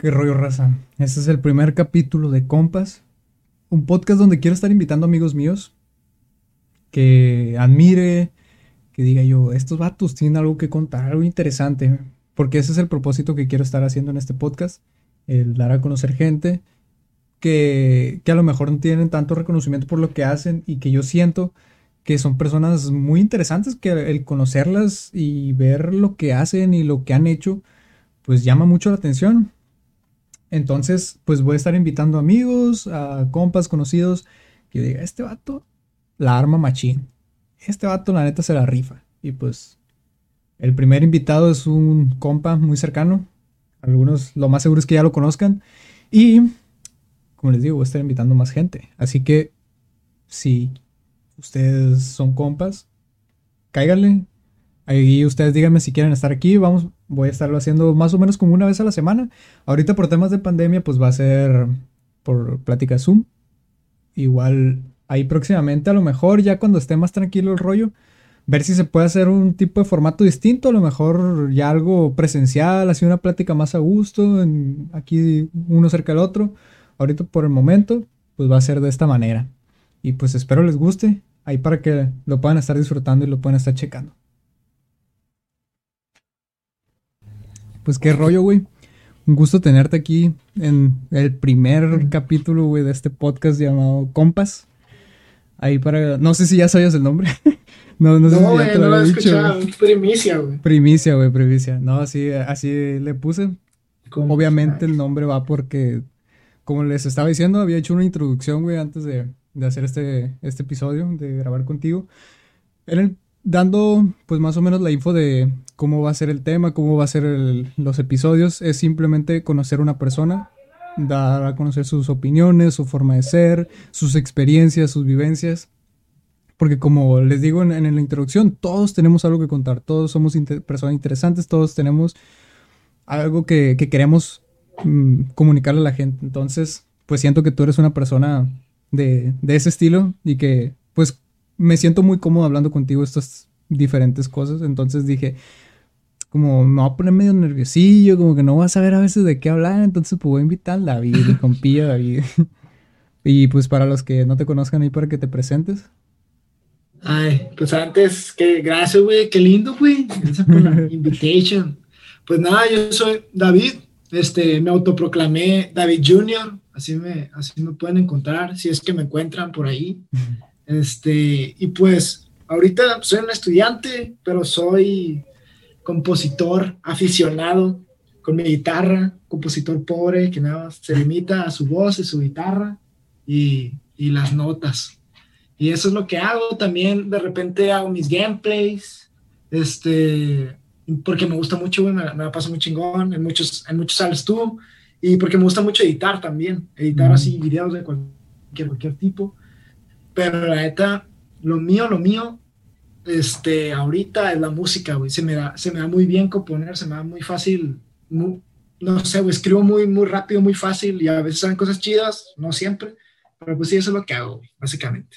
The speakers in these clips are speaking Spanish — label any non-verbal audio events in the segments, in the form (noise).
¿Qué rollo, raza? Este es el primer capítulo de Compas, un podcast donde quiero estar invitando amigos míos que admire, que diga yo, estos vatos tienen algo que contar, algo interesante, porque ese es el propósito que quiero estar haciendo en este podcast, el dar a conocer gente que, que a lo mejor no tienen tanto reconocimiento por lo que hacen y que yo siento que son personas muy interesantes, que el conocerlas y ver lo que hacen y lo que han hecho, pues llama mucho la atención. Entonces, pues voy a estar invitando amigos, a compas conocidos, que diga, este vato la arma machín. Este vato la neta se la rifa. Y pues el primer invitado es un compa muy cercano. Algunos lo más seguro es que ya lo conozcan. Y, como les digo, voy a estar invitando más gente. Así que, si ustedes son compas, cáiganle. Ahí ustedes díganme si quieren estar aquí. Vamos, voy a estarlo haciendo más o menos como una vez a la semana. Ahorita por temas de pandemia, pues va a ser por plática Zoom. Igual ahí próximamente, a lo mejor ya cuando esté más tranquilo el rollo, ver si se puede hacer un tipo de formato distinto, a lo mejor ya algo presencial, así una plática más a gusto, aquí uno cerca del otro. Ahorita por el momento, pues va a ser de esta manera. Y pues espero les guste, ahí para que lo puedan estar disfrutando y lo puedan estar checando. Pues qué rollo, güey. Un gusto tenerte aquí en el primer capítulo, güey, de este podcast llamado Compas. Ahí para. No sé si ya sabías el nombre. (laughs) no, no sé si ya te lo, había dicho. Primicia, güey. Primicia, güey, primicia. No, así, así le puse. Obviamente el nombre va porque, como les estaba diciendo, había hecho una introducción, güey, antes de, de hacer este, este episodio, de grabar contigo. En el dando pues más o menos la info de cómo va a ser el tema, cómo va a ser los episodios, es simplemente conocer una persona, dar a conocer sus opiniones, su forma de ser, sus experiencias, sus vivencias. Porque como les digo en, la introducción, todos tenemos algo que contar, todos somos personas interesantes, todos tenemos algo que, queremos mm, comunicarle a la gente. Entonces, pues siento que tú eres una persona de, de ese estilo y que pues me siento muy cómodo hablando contigo estas diferentes cosas. Entonces dije, como me voy a poner medio nerviosillo, como que no voy a saber a veces de qué hablar. Entonces pues voy a invitar a David, mi (laughs) compilla David. y pues para los que no te conozcan ahí para que te presentes. Ay, pues antes, que gracias, güey, qué lindo, güey. Gracias por la (laughs) invitation. Pues nada, yo soy David, este, me autoproclamé David Jr., así me, así me pueden encontrar, si es que me encuentran por ahí. (laughs) Este, y pues ahorita soy un estudiante, pero soy compositor aficionado con mi guitarra, compositor pobre que nada más se limita a su voz y su guitarra y, y las notas. Y eso es lo que hago. También de repente hago mis gameplays, este, porque me gusta mucho, me, me, la paso muy chingón. En muchos, en muchos sales tú. Y porque me gusta mucho editar también, editar así videos de cualquier, cualquier tipo. Pero la neta, lo mío, lo mío, este, ahorita es la música, güey. Se me da, se me da muy bien componer, se me da muy fácil, no sé, güey, escribo muy, muy rápido, muy fácil y a veces salen cosas chidas, no siempre, pero pues sí, eso es lo que hago, güey, básicamente.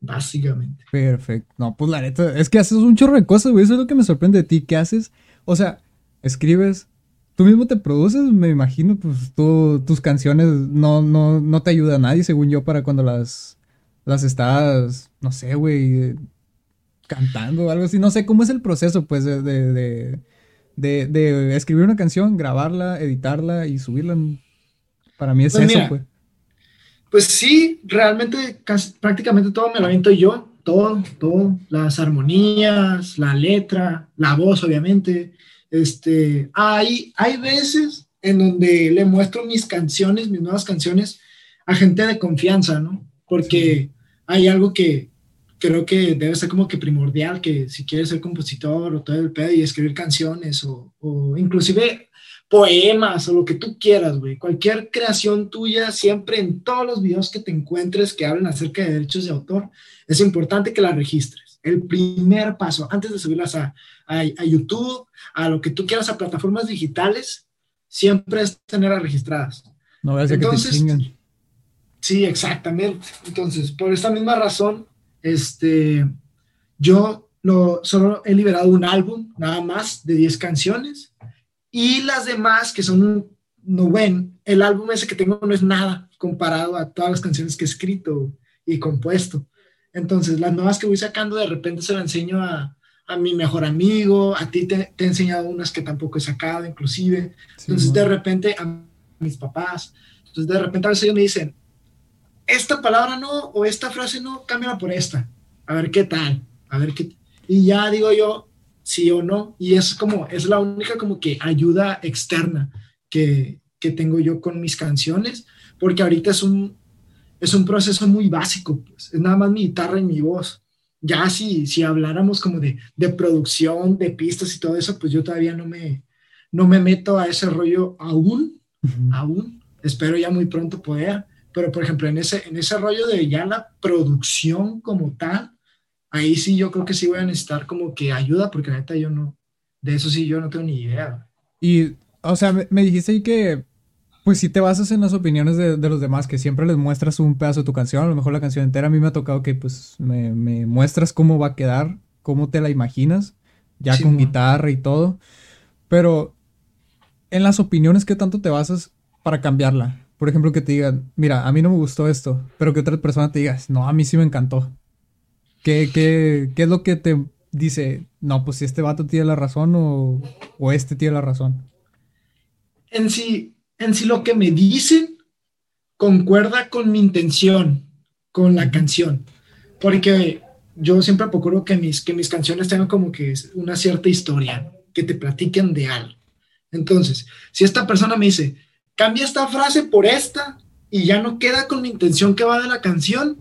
Básicamente. Perfecto. No, pues la neta, es que haces un chorro de cosas, güey. Eso es lo que me sorprende de ti. ¿Qué haces? O sea, escribes, tú mismo te produces, me imagino, pues tú, tus canciones no, no, no te ayuda a nadie, según yo, para cuando las las estás, no sé, güey, cantando o algo así. No sé cómo es el proceso, pues, de, de, de, de, escribir una canción, grabarla, editarla y subirla. Para mí es pues eso, pues. Pues sí, realmente prácticamente todo me lo aviento yo. Todo, todo, las armonías, la letra, la voz, obviamente. Este, hay, hay veces en donde le muestro mis canciones, mis nuevas canciones, a gente de confianza, ¿no? Porque hay algo que creo que debe ser como que primordial, que si quieres ser compositor o todo el pedo y escribir canciones o, o inclusive poemas o lo que tú quieras, güey. Cualquier creación tuya, siempre en todos los videos que te encuentres que hablen acerca de derechos de autor, es importante que la registres. El primer paso, antes de subirlas a, a, a YouTube, a lo que tú quieras, a plataformas digitales, siempre es tenerlas registradas. No voy a que te chingan. Sí, exactamente. Entonces, por esta misma razón, este, yo no, solo he liberado un álbum, nada más, de 10 canciones, y las demás, que son no, bueno, el álbum ese que tengo no es nada comparado a todas las canciones que he escrito y compuesto. Entonces, las nuevas que voy sacando, de repente se las enseño a, a mi mejor amigo, a ti te, he enseñado unas que tampoco he sacado, inclusive. Entonces, de repente, a mis papás. Entonces, de repente a veces ellos me dicen, esta palabra no, o esta frase no, cámbiala por esta. A ver qué tal, a ver qué. Y ya digo yo, sí o no. Y es como, es la única como que ayuda externa que, que tengo yo con mis canciones, porque ahorita es un, es un proceso muy básico, pues. es nada más mi guitarra y mi voz. Ya si, si habláramos como de, de producción, de pistas y todo eso, pues yo todavía no me, no me meto a ese rollo aún, aún. Espero ya muy pronto poder. Pero, por ejemplo, en ese, en ese rollo de ya la producción como tal, ahí sí yo creo que sí voy a necesitar como que ayuda, porque neta yo no, de eso sí yo no tengo ni idea. Y, o sea, me, me dijiste ahí que pues si te basas en las opiniones de, los demás, que siempre les muestras un pedazo de tu canción, a lo mejor la canción entera, a mí me ha tocado que pues me, muestras cómo va a quedar, cómo te la imaginas, ya con guitarra y todo. Pero en las opiniones, ¿qué tanto te basas para cambiarla? Por ejemplo, que te digan, mira, a mí no me gustó esto, pero que otra persona te diga, no, a mí sí me encantó. ¿Qué, qué, qué es lo que te dice, no, pues si este vato tiene la razón o, o este tiene la razón? En sí, en si lo que me dicen concuerda con mi intención, con la canción. Porque yo siempre procuro que mis, que mis canciones tengan como que una cierta historia, que te platiquen de algo. Entonces, si esta persona me dice, cambia esta frase por esta y ya no queda con mi intención que va de la canción,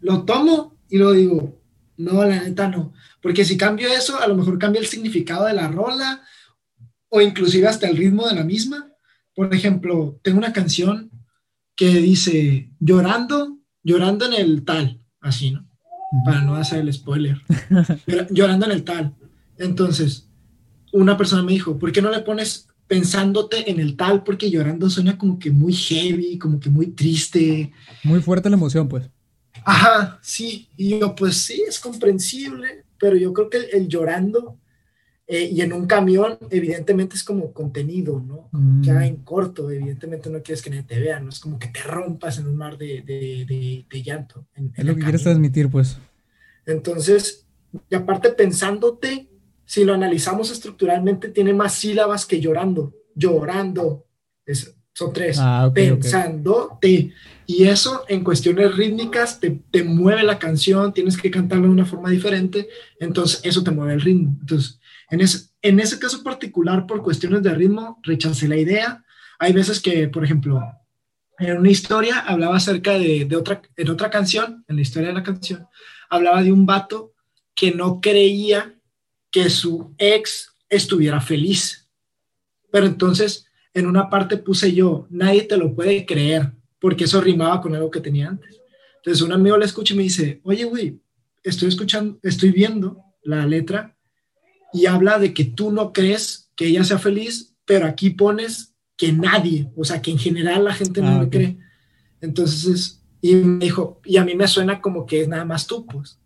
lo tomo y lo digo, no, la neta no. Porque si cambio eso, a lo mejor cambia el significado de la rola o inclusive hasta el ritmo de la misma. Por ejemplo, tengo una canción que dice llorando, llorando en el tal, así, ¿no? Para no hacer el spoiler. (laughs) llorando en el tal. Entonces, una persona me dijo, ¿por qué no le pones pensándote en el tal? Porque llorando suena como que muy heavy, como que muy triste. Muy fuerte la emoción, pues. Ajá, sí. Y yo, pues sí, es comprensible, pero yo creo que el llorando eh, y en un camión, evidentemente es como contenido, ¿no? Mm. Ya en corto, evidentemente no quieres que nadie te vea, no es como que te rompas en un mar de, de, de, llanto. es lo que quieres transmitir, pues. Entonces, y aparte pensándote, si lo analizamos estructuralmente, tiene más sílabas que llorando. Llorando, son tres. Ah, pensándote. Y eso en cuestiones rítmicas te, te mueve la canción, tienes que cantarla de una forma diferente, entonces eso te mueve el ritmo. Entonces, en ese, en ese caso particular, por cuestiones de ritmo, rechacé la idea. Hay veces que, por ejemplo, en una historia hablaba acerca de, de, otra, en otra canción, en la historia de la canción, hablaba de un vato que no creía que su ex estuviera feliz. Pero entonces, en una parte puse yo, nadie te lo puede creer, porque eso rimaba con algo que tenía antes. Entonces un amigo le escucha y me dice, oye, güey, estoy escuchando, estoy viendo la letra y habla de que tú no crees que ella sea feliz, pero aquí pones que nadie, o sea, que en general la gente no ah, me cree. Entonces, y me dijo, y a mí me suena como que es nada más tú, pues.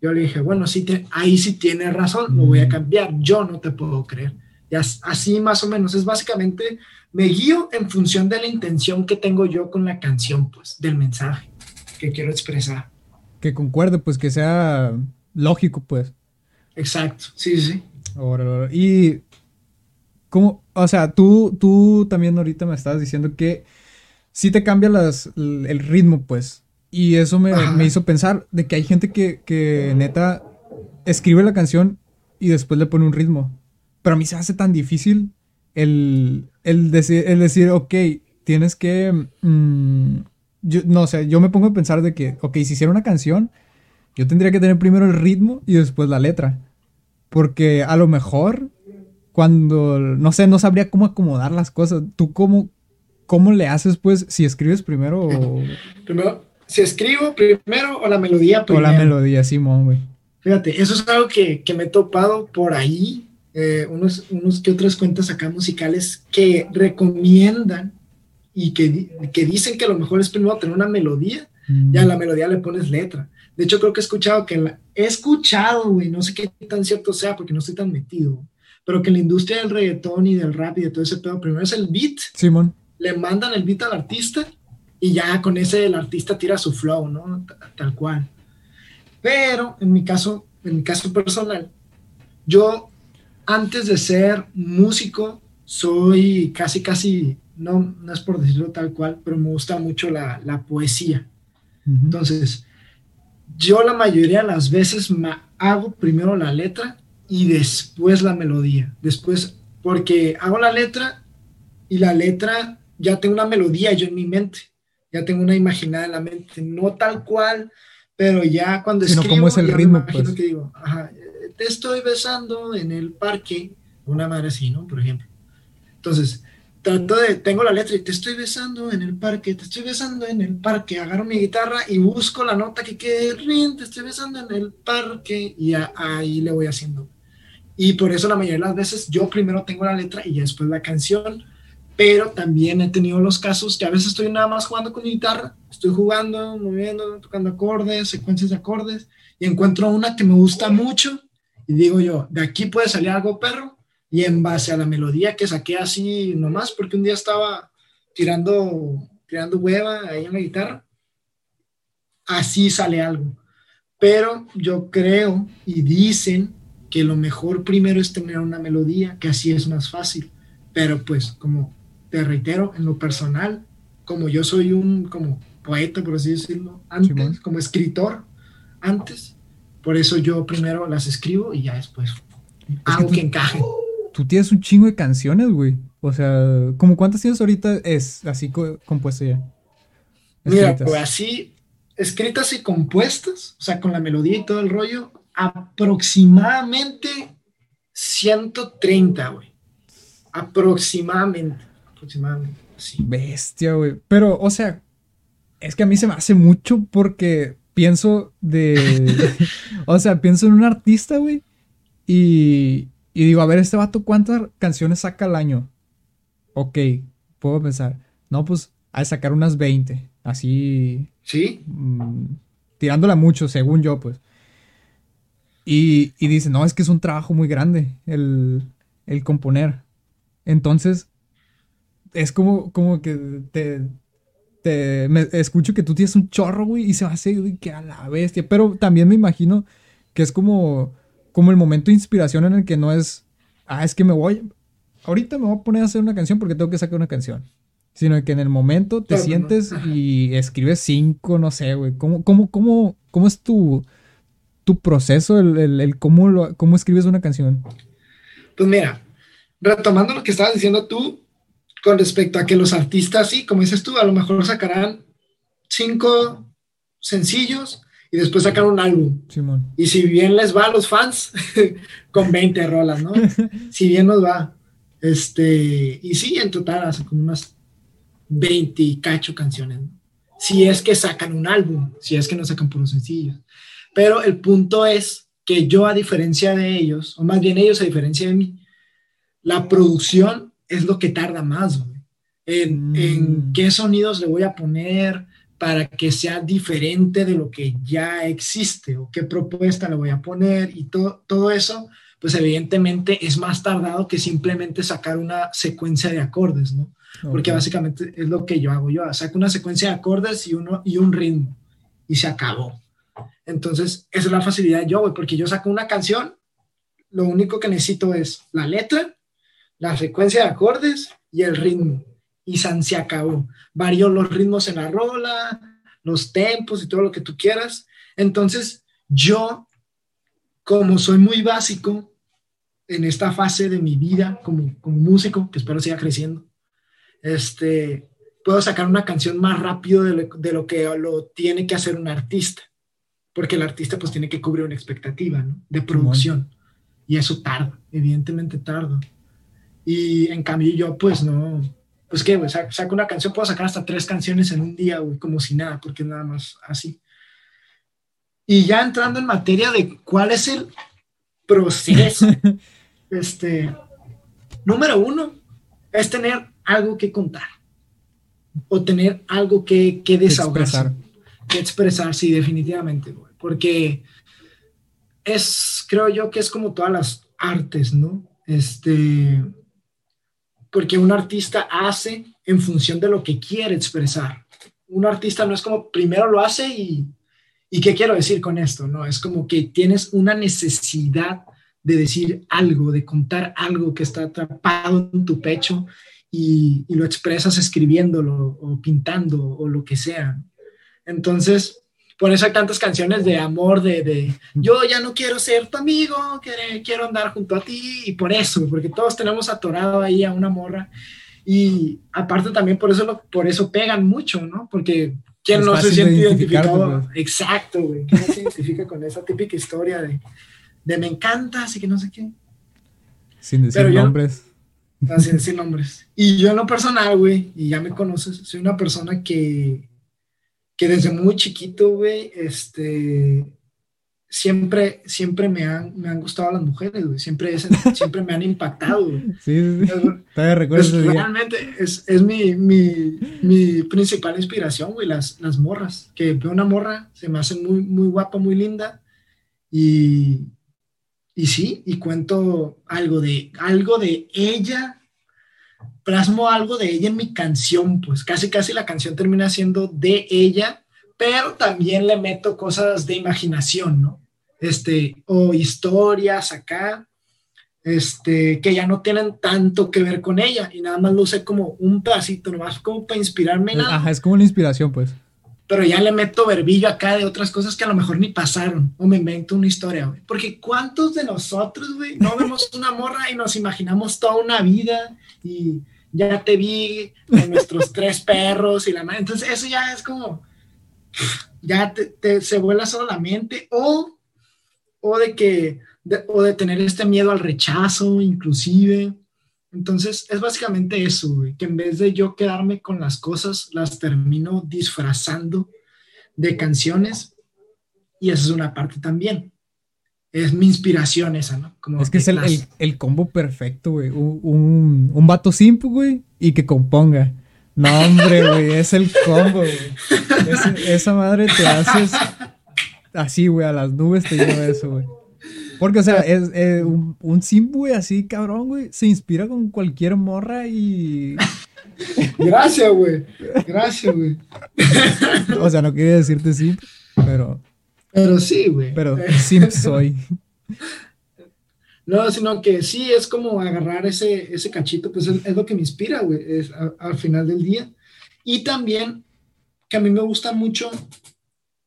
Yo le dije, bueno, sí te, ahí sí tienes razón, lo voy a cambiar, yo no te puedo creer. Y así más o menos, es básicamente, me guío en función de la intención que tengo yo con la canción, pues, del mensaje que quiero expresar. Que concuerde, pues, que sea lógico, pues. Exacto, sí, sí. Y, ¿cómo? O sea, tú, tú también ahorita me estabas diciendo que sí te cambia las, el ritmo, pues. Y eso me, hizo pensar de que hay gente que, que neta escribe la canción y después le pone un ritmo. Pero a mí se hace tan difícil el, el, decir, el decir, ok, tienes que... Mm, yo, no sé, yo me pongo a pensar de que, ok, si hiciera una canción, yo tendría que tener primero el ritmo y después la letra. Porque a lo mejor cuando, no sé, no sabría cómo acomodar las cosas. ¿Tú cómo, cómo le haces pues si escribes primero o... Primero, si escribo primero o la melodía primero. O la melodía, Simón, güey. Fíjate, eso es algo que, que me he topado por ahí, eh, unos, unos que otras cuentas acá musicales que recomiendan y que, que dicen que lo mejor es primero tener una melodía mm. y a la melodía le pones letra. De hecho, creo que he escuchado que la, he escuchado, güey, no sé qué tan cierto sea porque no estoy tan metido, pero que la industria del reggaetón y del rap y de todo ese pedo, primero es el beat. Simón. Le mandan el beat al artista y ya con ese el artista tira su flow, ¿no? Tal cual. Pero en mi caso, en mi caso personal, yo antes de ser músico, soy casi, casi, no, no es por decirlo tal cual, pero me gusta mucho la, la poesía. Entonces, yo la mayoría de las veces me hago primero la letra y después la melodía. Después, porque hago la letra y la letra ya tengo una melodía yo en mi mente, ya tengo una imaginada en la mente, no tal cual, pero ya cuando Sino escribo, cómo es el ritmo, pues. que digo, ajá, te estoy besando en el parque, una madre así, ¿no? Por ejemplo. Entonces, trato de, tengo la letra y te estoy besando en el parque, te estoy besando en el parque, agarro mi guitarra y busco la nota que quede, rin, te estoy besando en el parque y a- ahí le voy haciendo. Y por eso la mayoría de las veces yo primero tengo la letra y ya después la canción, pero también he tenido los casos que a veces estoy nada más jugando con mi guitarra, estoy jugando, moviendo, tocando acordes, secuencias de acordes, y encuentro una que me gusta mucho y digo yo, de aquí puede salir algo perro, y en base a la melodía que saqué así nomás, porque un día estaba tirando, tirando hueva ahí en la guitarra, así sale algo. Pero yo creo y dicen que lo mejor primero es tener una melodía, que así es más fácil. Pero pues, como te reitero, en lo personal, como yo soy un como poeta, por así decirlo, antes, como escritor, antes, por eso yo primero las escribo y ya después hago tú- que encaje. Tú tienes un chingo de canciones, güey. O sea, ¿como cuántas tienes ahorita es así co- compuesto ya? Mira, Escritas. pues así, escritas y compuestas, o sea, con la melodía y todo el rollo, aproximadamente 130, güey. Aproximadamente, aproximadamente, sí. Bestia, güey. Pero, o sea, es que a mí se me hace mucho porque pienso de. (laughs) o sea, pienso en un artista, güey. Y, y digo, a ver, este vato, ¿cuántas canciones saca al año? Ok, puedo pensar. No, pues, al sacar unas 20. Así. ¿Sí? mm, tirándola mucho, según yo, pues. Y, y dice, no, es que es un trabajo muy grande el, el componer. Entonces, es como, como que te, te me- escucho que tú tienes un chorro, güey, y se va a hacer güey, que a la bestia. Pero también me imagino que es como, como el momento de inspiración en el que no es, ah, es que me voy, ahorita me voy a poner a hacer una canción porque tengo que sacar una canción. Sino que en el momento te sientes y escribes cinco, no sé, güey. ¿Cómo, cómo, cómo, cómo es tu, tu proceso, el, el- el cómo, lo- cómo escribes una canción? Pues mira, retomando lo que estabas diciendo tú con respecto a que los artistas, sí, como dices tú, a lo mejor sacarán cinco sencillos y después sacar un álbum. Simón. Y si bien les va a los fans, (laughs) con 20 rolas, ¿no? (laughs) si bien nos va. Este, y sí, en total hace como unas 20 y cacho canciones. ¿no? Si es que sacan un álbum, si es que no sacan puros sencillos. Pero el punto es que yo, a diferencia de ellos, o más bien ellos, a diferencia de mí, la producción es lo que tarda más, güey. En, Mm. en qué sonidos le voy a poner para que sea diferente de lo que ya existe o qué propuesta le voy a poner y todo, todo eso, pues evidentemente es más tardado que simplemente sacar una secuencia de acordes, ¿no? Porque Ok. básicamente es lo que yo hago. Yo saco una secuencia de acordes y, uno, y un ritmo y se acabó. Entonces, esa es la facilidad yo, güey, porque yo saco una canción, lo único que necesito es la letra, la secuencia de acordes y el ritmo. Y san se acabó. Varío los ritmos en la rola, los tempos y todo lo que tú quieras. Entonces, yo, como soy muy básico en esta fase de mi vida como, como músico, que espero siga creciendo, este, puedo sacar una canción más rápido de lo, de lo que lo tiene que hacer un artista, porque el artista pues tiene que cubrir una expectativa ¿no? de producción y eso tarda, evidentemente tarda. Y en cambio yo pues no, pues qué, güey, saco una canción, puedo sacar hasta tres canciones en un día, güey, como si nada, porque es nada más así. Y ya entrando en materia de cuál es el proceso, (laughs) este, número uno es tener algo que contar o tener algo que, que desahogarse, expresar. que expresar, sí, definitivamente, güey, porque es, creo yo que es como todas las artes, ¿no? Este, porque un artista hace en función de lo que quiere expresar. Un artista no es como primero lo hace y, y qué quiero decir con esto, no, es como que tienes una necesidad de decir algo, de contar algo que está atrapado en tu pecho y, y lo expresas escribiéndolo o pintando o lo que sea. Entonces, por eso hay tantas canciones de amor, de, de, yo ya no quiero ser tu amigo, quiero andar junto a ti, y por eso, porque todos tenemos atorado ahí a una morra. Y aparte también por eso, lo, por eso pegan mucho, ¿no? Porque ¿quién no se siente identificado? Pues. Exacto, güey. ¿Quién no se identifica con esa típica historia de, de me encanta, así que no sé qué? Sin decir nombres. Ah, sin decir nombres. Y yo en lo personal, güey, y ya me conoces, soy una persona que que desde muy chiquito, güey, este, siempre, siempre me han, me han gustado las mujeres, güey, siempre, (laughs) siempre me han impactado, güey. Sí, sí, sí. Pues, realmente es, es mi, mi, mi, principal inspiración, güey, las, las morras, que veo una morra, se me hace muy, muy guapa, muy linda, y, y sí, y cuento algo de, algo de ella plasmo algo de ella en mi canción, pues casi casi la canción termina siendo de ella, pero también le meto cosas de imaginación, ¿no? Este, o historias acá, este, que ya no tienen tanto que ver con ella y nada más lo usé como un pedacito, nomás como para inspirarme. Nada. Ajá, es como una inspiración, pues. Pero ya le meto verbillo acá de otras cosas que a lo mejor ni pasaron, o me invento una historia, güey. Porque ¿cuántos de nosotros, güey, no vemos una morra y nos imaginamos toda una vida y ya te vi con nuestros (laughs) tres perros y la madre. Entonces, eso ya es como, ya se vuela solo la mente, o, o de que, o de tener este miedo al rechazo, inclusive. Entonces, es básicamente eso, que en vez de yo quedarme con las cosas, las termino disfrazando de canciones, y esa es una parte también es mi inspiración esa, ¿no? Como es que, es el, combo perfecto, güey. Un, un, vato simple, güey, y que componga. No, hombre, (laughs) güey, es el combo, güey. esa madre te haces así, güey, a las nubes te lleva eso, güey. Porque, o sea, es eh, un, un simp, güey, así cabrón, güey, se inspira con cualquier morra y. (laughs) Gracias, güey. Gracias, güey. (laughs) o sea, no quería decirte simp, pero. Pero sí, güey. Pero sí (laughs) soy. No, sino que sí, es como agarrar ese, ese cachito, pues es, lo que me inspira, güey, al final del día. Y también que a mí me gusta mucho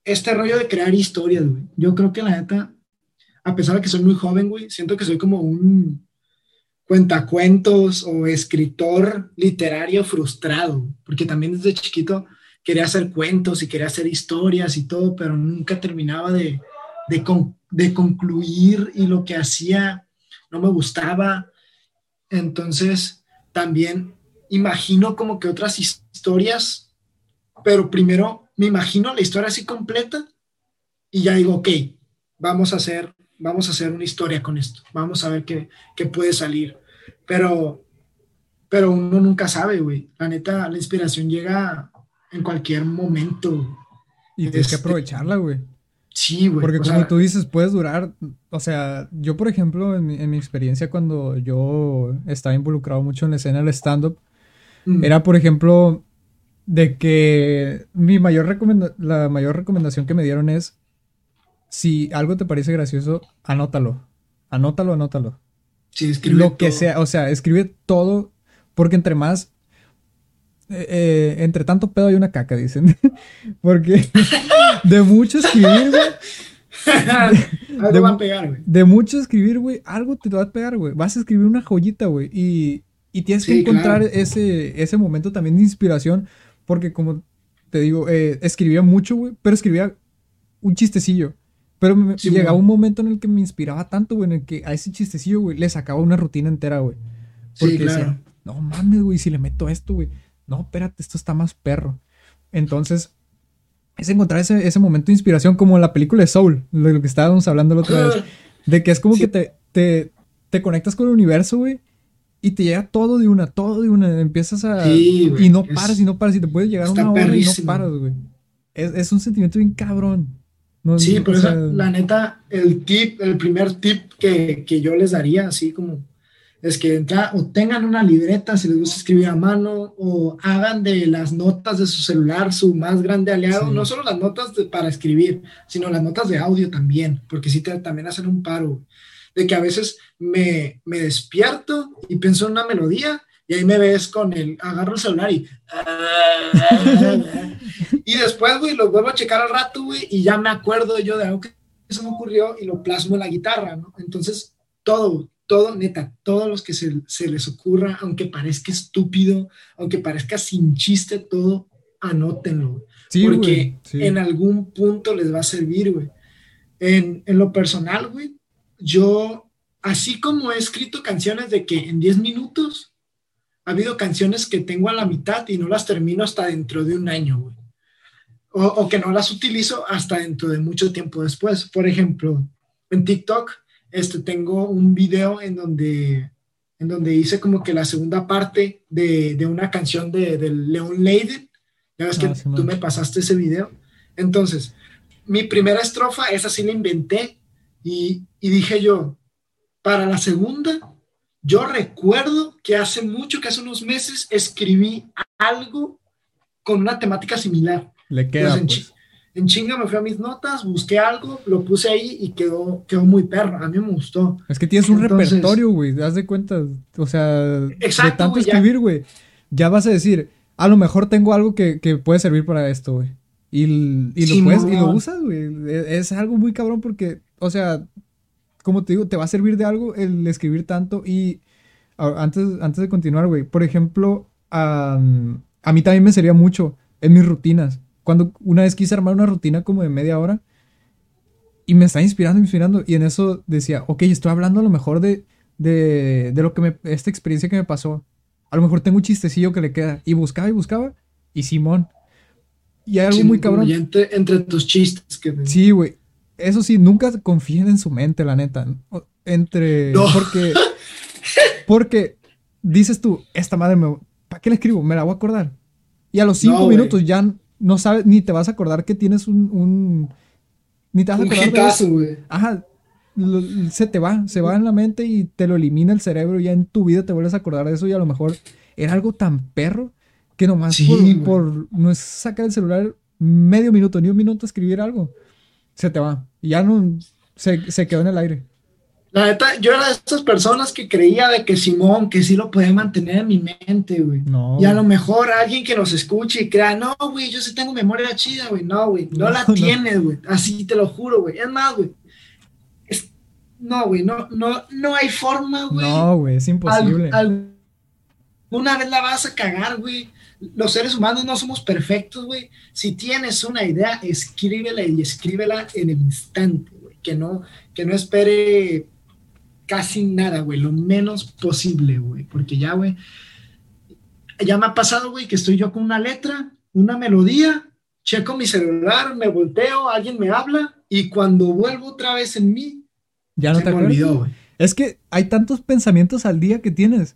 este rollo de crear historias, güey. Yo creo que la neta, a pesar de que soy muy joven, güey, siento que soy como un cuentacuentos o escritor literario frustrado, porque también desde chiquito quería hacer cuentos y quería hacer historias y todo, pero nunca terminaba de, de, concluir y lo que hacía no me gustaba. Entonces, también imagino como que otras historias, pero primero me imagino la historia así completa y ya digo, ok, vamos a hacer, vamos a hacer una historia con esto, vamos a ver qué, qué puede salir. Pero, pero uno nunca sabe, güey. La neta, la inspiración llega en cualquier momento. Y tienes que este, aprovecharla, güey. Sí, güey. Porque como tú dices, puedes durar, o sea, yo por ejemplo, en mi, experiencia cuando yo estaba involucrado mucho en la escena del stand-up, mm. era por ejemplo de que mi mayor la mayor recomendación que me dieron es, si algo te parece gracioso, anótalo, anótalo, anótalo. Sí, escribe Lo que sea, o sea, escribe todo, porque entre más eh, eh, entre tanto pedo hay una caca, dicen. (laughs) Porque de mucho escribir, güey. (laughs) algo va a pegar, güey. De mucho escribir, güey, algo te va a pegar, güey. Vas a escribir una joyita, güey. Y, y, tienes que encontrar ese, ese momento también de inspiración. Porque, como te digo, eh, escribía mucho, güey, pero escribía un chistecillo. Pero llegaba un momento en el que me inspiraba tanto, güey, en el que a ese chistecillo, güey, le sacaba una rutina entera, güey. Porque sí, decía, no mames, güey, si le meto esto, güey no, espérate, esto está más perro. Entonces, es encontrar ese, ese momento de inspiración como en la película de Soul, de lo que estábamos hablando la otra vez. (laughs) De que es como que te, te, te, conectas con el universo, güey, y te llega todo de una, todo de una. Empiezas a. y no paras y no paras, y te puedes llegar a una hora y no paras, güey. Es, es, un sentimiento bien cabrón. sí, pero la neta, el tip, el primer tip que, que yo les daría, así como es que entra, o tengan una libreta si les gusta escribir a mano, o hagan de las notas de su celular su más grande aliado, no solo las notas para escribir, sino las notas de audio también, porque sí te, también hacen un paro, de que a veces me, me despierto y pienso en una melodía y ahí me ves con el, agarro el celular y... (laughs) y después, güey, lo vuelvo a checar al rato, güey, y ya me acuerdo yo de algo que se me ocurrió y lo plasmo en la guitarra, ¿no? Entonces, todo, todo, neta, todos los que se, se les ocurra, aunque parezca estúpido, aunque parezca sin chiste, todo, anótenlo. Sí, porque en algún punto les va a servir, güey. En, en lo personal, güey, yo, así como he escrito canciones de que en 10 minutos, ha habido canciones que tengo a la mitad y no las termino hasta dentro de un año, güey. O, o, que no las utilizo hasta dentro de mucho tiempo después. Por ejemplo, en TikTok este, tengo un video en donde, en donde hice como que la segunda parte de, de una canción de, de Leon Leiden. Ya ves que ah, tú me pasaste ese video. Entonces, mi primera estrofa, esa sí la inventé y, y dije yo, para la segunda, yo recuerdo que hace mucho, que hace unos meses, escribí algo con una temática similar. Le queda. pues. en, chinga me fui a mis notas, busqué algo, lo puse ahí y quedó, quedó muy perro. A mí me gustó. Es que tienes un repertorio, güey. Haz de cuenta. O sea, de tanto escribir, güey. Ya. vas a decir, a lo mejor tengo algo que, que puede servir para esto, güey. Y, y, lo puedes, y lo usas, güey. E, es algo muy cabrón porque, o sea, como te digo, te va a servir de algo el escribir tanto. Y antes, antes de continuar, güey, por ejemplo, a mí también me sería mucho en mis rutinas cuando una vez quise armar una rutina como de media hora y me está inspirando, inspirando. Y en eso decía, ok, estoy hablando a lo mejor de, de, de lo que me, esta experiencia que me pasó. A lo mejor tengo un chistecillo que le queda. Y buscaba y buscaba. Y Simón. Y hay algo muy cabrón. Entre, entre, tus chistes. Que... Sí, güey. Eso sí, nunca confíen en su mente, la neta. Entre. Porque. (laughs) Porque dices tú, esta madre me. ¿Para qué le escribo? Me la voy a acordar. Y a los cinco minutos ya no sabes, ni te vas a acordar que tienes un, un ni te vas a acordar de eso. Güey. Ajá, se te va, se va en la mente y te lo elimina el cerebro y ya en tu vida te vuelves a acordar de eso y a lo mejor era algo tan perro que nomás por, no es sacar el celular medio minuto ni un minuto escribir algo, se te va y ya no, se, se quedó en el aire. La neta, yo era de estas personas que creía de que Simón, que sí lo podía mantener en mi mente, güey. No. Y a lo mejor alguien que nos escuche y crea, no, güey, yo sí tengo memoria chida, güey. No, güey, no, la (laughs) tienes, güey. Así te lo juro, güey. Es más, güey. No, güey, no, no, no hay forma, güey. No, güey, es imposible. Una vez la vas a cagar, güey. Los seres humanos no somos perfectos, güey. Si tienes una idea, escríbela y escríbela en el instante, güey. Que no, que no espere casi nada, güey, lo menos posible, güey, porque ya, güey, ya me ha pasado, güey, que estoy yo con una letra, una melodía, checo mi celular, me volteo, alguien me habla y cuando vuelvo otra vez en mí, ya no te me olvidó, güey. Es que hay tantos pensamientos al día que tienes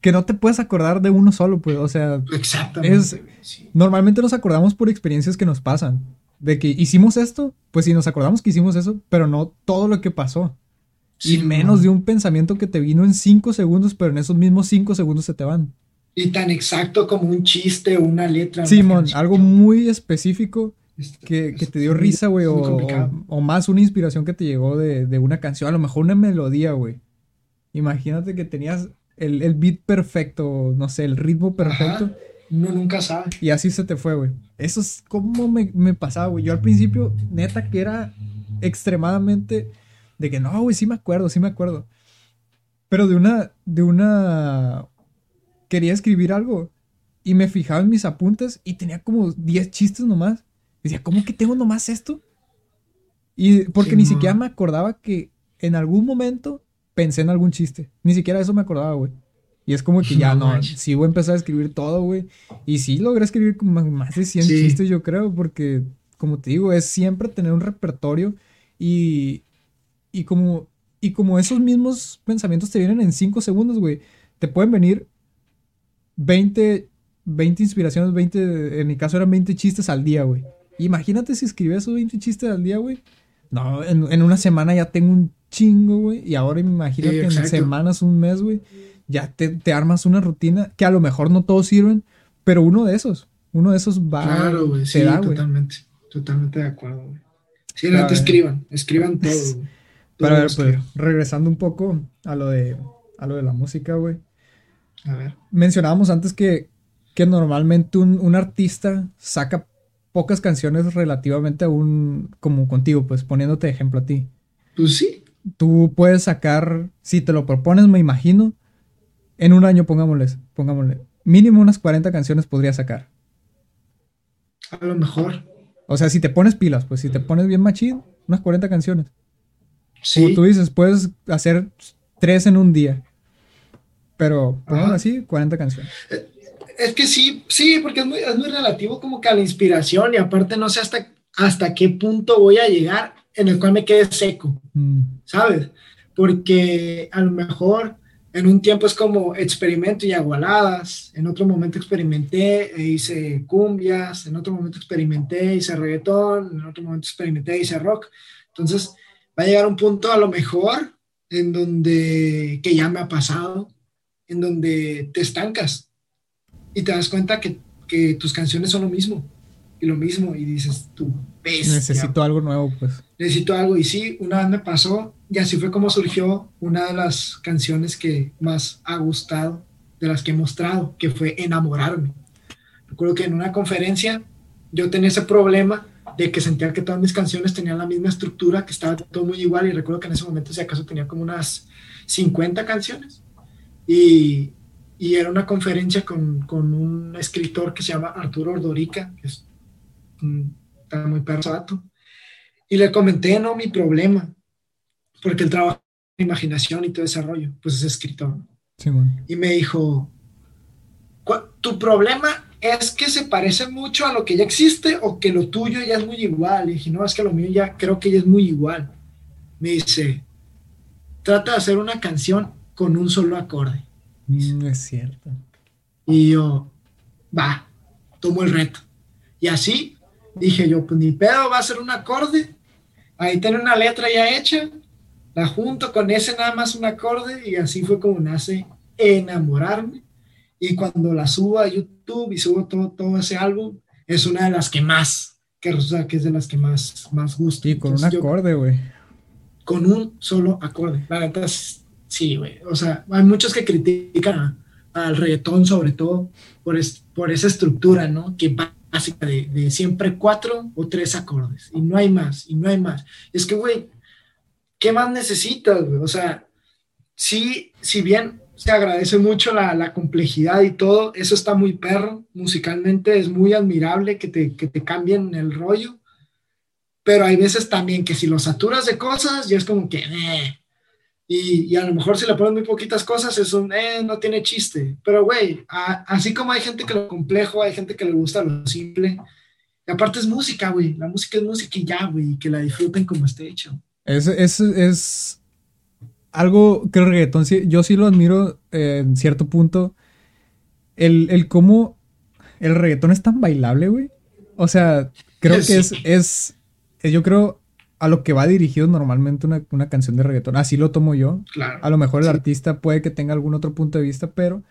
que no te puedes acordar de uno solo, pues, o sea, exactamente. Normalmente nos acordamos por experiencias que nos pasan, de que hicimos esto, pues si nos acordamos que hicimos eso, pero no todo lo que pasó y menos de un pensamiento que te vino en cinco segundos, pero en esos mismos cinco segundos se te van. Y tan exacto como un chiste o una letra. Simón, algo muy específico que, que te dio risa, güey, o, o, más una inspiración que te llegó de, de, una canción, a lo mejor una melodía, güey. Imagínate que tenías el, el, beat perfecto, no sé, el ritmo perfecto. No, nunca sabe. Y así se te fue, güey. Eso es como me, me pasaba, güey. Yo al principio, neta, que era extremadamente de que no, güey, sí me acuerdo, sí me acuerdo. Pero de una, de una, quería escribir algo y me fijaba en mis apuntes y tenía como 10 chistes nomás. Decía, ¿cómo que tengo nomás esto? Y porque ni siquiera me acordaba que en algún momento pensé en algún chiste. Ni siquiera eso me acordaba, güey. Y es como que (laughs) ya no, sí voy a empezar a escribir todo, güey. Y sí logré escribir como más de 100 chistes, yo creo, porque, como te digo, es siempre tener un repertorio y, y como, y como esos mismos pensamientos te vienen en 5 segundos, güey, te pueden venir 20, 20 inspiraciones, 20, en mi caso eran 20 chistes al día, güey. Imagínate si escribías esos 20 chistes al día, güey. No, en, en una semana ya tengo un chingo, güey. Y ahora me imagino Sí, que en semanas, un mes, güey, ya te, te armas una rutina que a lo mejor no todos sirven, pero uno de esos, uno de esos va, Claro, güey, sí, da, totalmente. Totalmente de acuerdo, güey. Sí, Pero, no te escriban, escriban todo, güey. Pero a ver, pues, regresando un poco a lo de, a lo de la música, güey. A ver. Mencionábamos antes que, que normalmente un, un artista saca pocas canciones relativamente a un, como contigo, pues poniéndote de ejemplo a ti. Pues sí, Tú puedes sacar, si te lo propones, me imagino, en un año, pongámosle, pongámosle, mínimo unas 40 canciones podría sacar. a lo mejor. O sea, si te pones pilas, pues si te pones bien machín, unas 40 canciones. Como Sí, tú dices, puedes hacer tres en un día. Pero, Ajá. así, 40 canciones. es que sí, sí, porque es muy, es muy relativo como que a la inspiración y aparte no sé hasta, hasta qué punto voy a llegar en el cual me quede seco, Mm, ¿sabes? Porque a lo mejor en un tiempo es como experimento y agualadas, en otro momento experimenté e hice cumbias, en otro momento experimenté e hice reggaetón, en otro momento experimenté e hice rock. Entonces va a llegar un punto a lo mejor en donde, que ya me ha pasado, en donde te estancas y te das cuenta que, que tus canciones son lo mismo y lo mismo y dices tú, necesito algo nuevo, pues. necesito algo. Y sí, una vez me pasó y así fue como surgió una de las canciones que más ha gustado, de las que he mostrado, que fue Enamorarme. Recuerdo que en una conferencia yo tenía ese problema de que sentía que todas mis canciones tenían la misma estructura, que estaba todo muy igual y recuerdo que en ese momento si acaso tenía como unas 50 canciones y, y era una conferencia con, con un escritor que se llama Arturo Ordorica, que es un- está muy vato. Y le comenté, no, mi problema, porque él trabaja en imaginación y todo ese rollo, pues es escritor. ¿no? Simón. Y me dijo, "Cu- ¿tu problema es que se parece mucho a lo que ya existe o que lo tuyo ya es muy igual? Y dije, no, es que lo mío ya creo que ya es muy igual. Me dice, trata de hacer una canción con un solo acorde. Mm, es cierto. Y yo, va, tomo el reto. Y así dije yo, pues ni pedo, va a ser un acorde. Ahí tiene una letra ya hecha. La junto con ese nada más un acorde. Y así fue como nace Enamorarme. Y cuando la subo a YouTube y subo todo, todo ese álbum, es una de las que más, que, o sea, que es de las que más, más gusta. Y con un Entonces, yo- acorde, güey. con un solo acorde. La neta, es- sí, güey. O sea, hay muchos que critican al reggaetón, sobre todo, por, es- por esa estructura, ¿no? Que básica de, de siempre cuatro o tres acordes. Y no hay más, y no hay más. Es que, güey, ¿qué más necesitas, güey? O sea, sí, si bien se agradece mucho la, la complejidad y todo, eso está muy perro. Musicalmente es muy admirable que te, que te cambien el rollo pero hay veces también que si lo saturas de cosas, ya es como que, eh. y, y a lo mejor si le pones muy poquitas cosas, es un, eh, no tiene chiste. Pero, güey, así como hay gente que lo complejo, hay gente que le gusta lo simple. Y aparte es música, güey. La música es música y ya, güey. Que la disfruten como esté hecho. Es, es, es algo que el reggaetón, sí- yo sí lo admiro eh, en cierto punto. El, el cómo el reggaetón es tan bailable, güey. O sea, creo que es, es, es- yo creo a lo que va dirigido normalmente una, una canción de reggaetón. Así lo tomo yo. Claro. A lo mejor el Sí. artista puede que tenga algún otro punto de vista, pero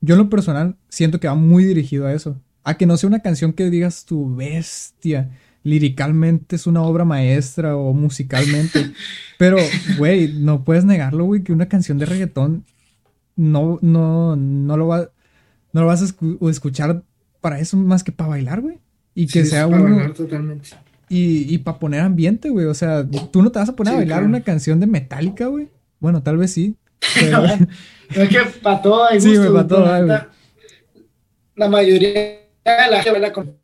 yo en lo personal siento que va muy dirigido a eso. A que no sea una canción que digas tu bestia, liricalmente es una obra maestra o musicalmente. (laughs) pero, güey, no puedes negarlo, güey, que una canción de reggaetón no, no, no lo va, no lo vas a escu- escuchar para eso más que para bailar, güey. Y que Sí, sea para uno, bailar totalmente. y, y para poner ambiente, güey. O sea, tú no te vas a poner a bailar claro. una canción de Metallica, güey. Bueno, tal vez sí. pero- (laughs) es que para todo hay Sí, güey, pa' pero todo hay, La mayoría de la gente baila con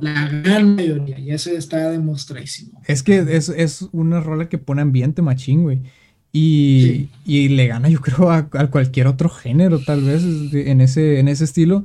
la gran mayoría, y eso está demostradísimo. es que es, es una rola que pone ambiente machín, güey. Y, y le gana, yo creo, a, a cualquier otro género, tal vez, en ese, en ese estilo.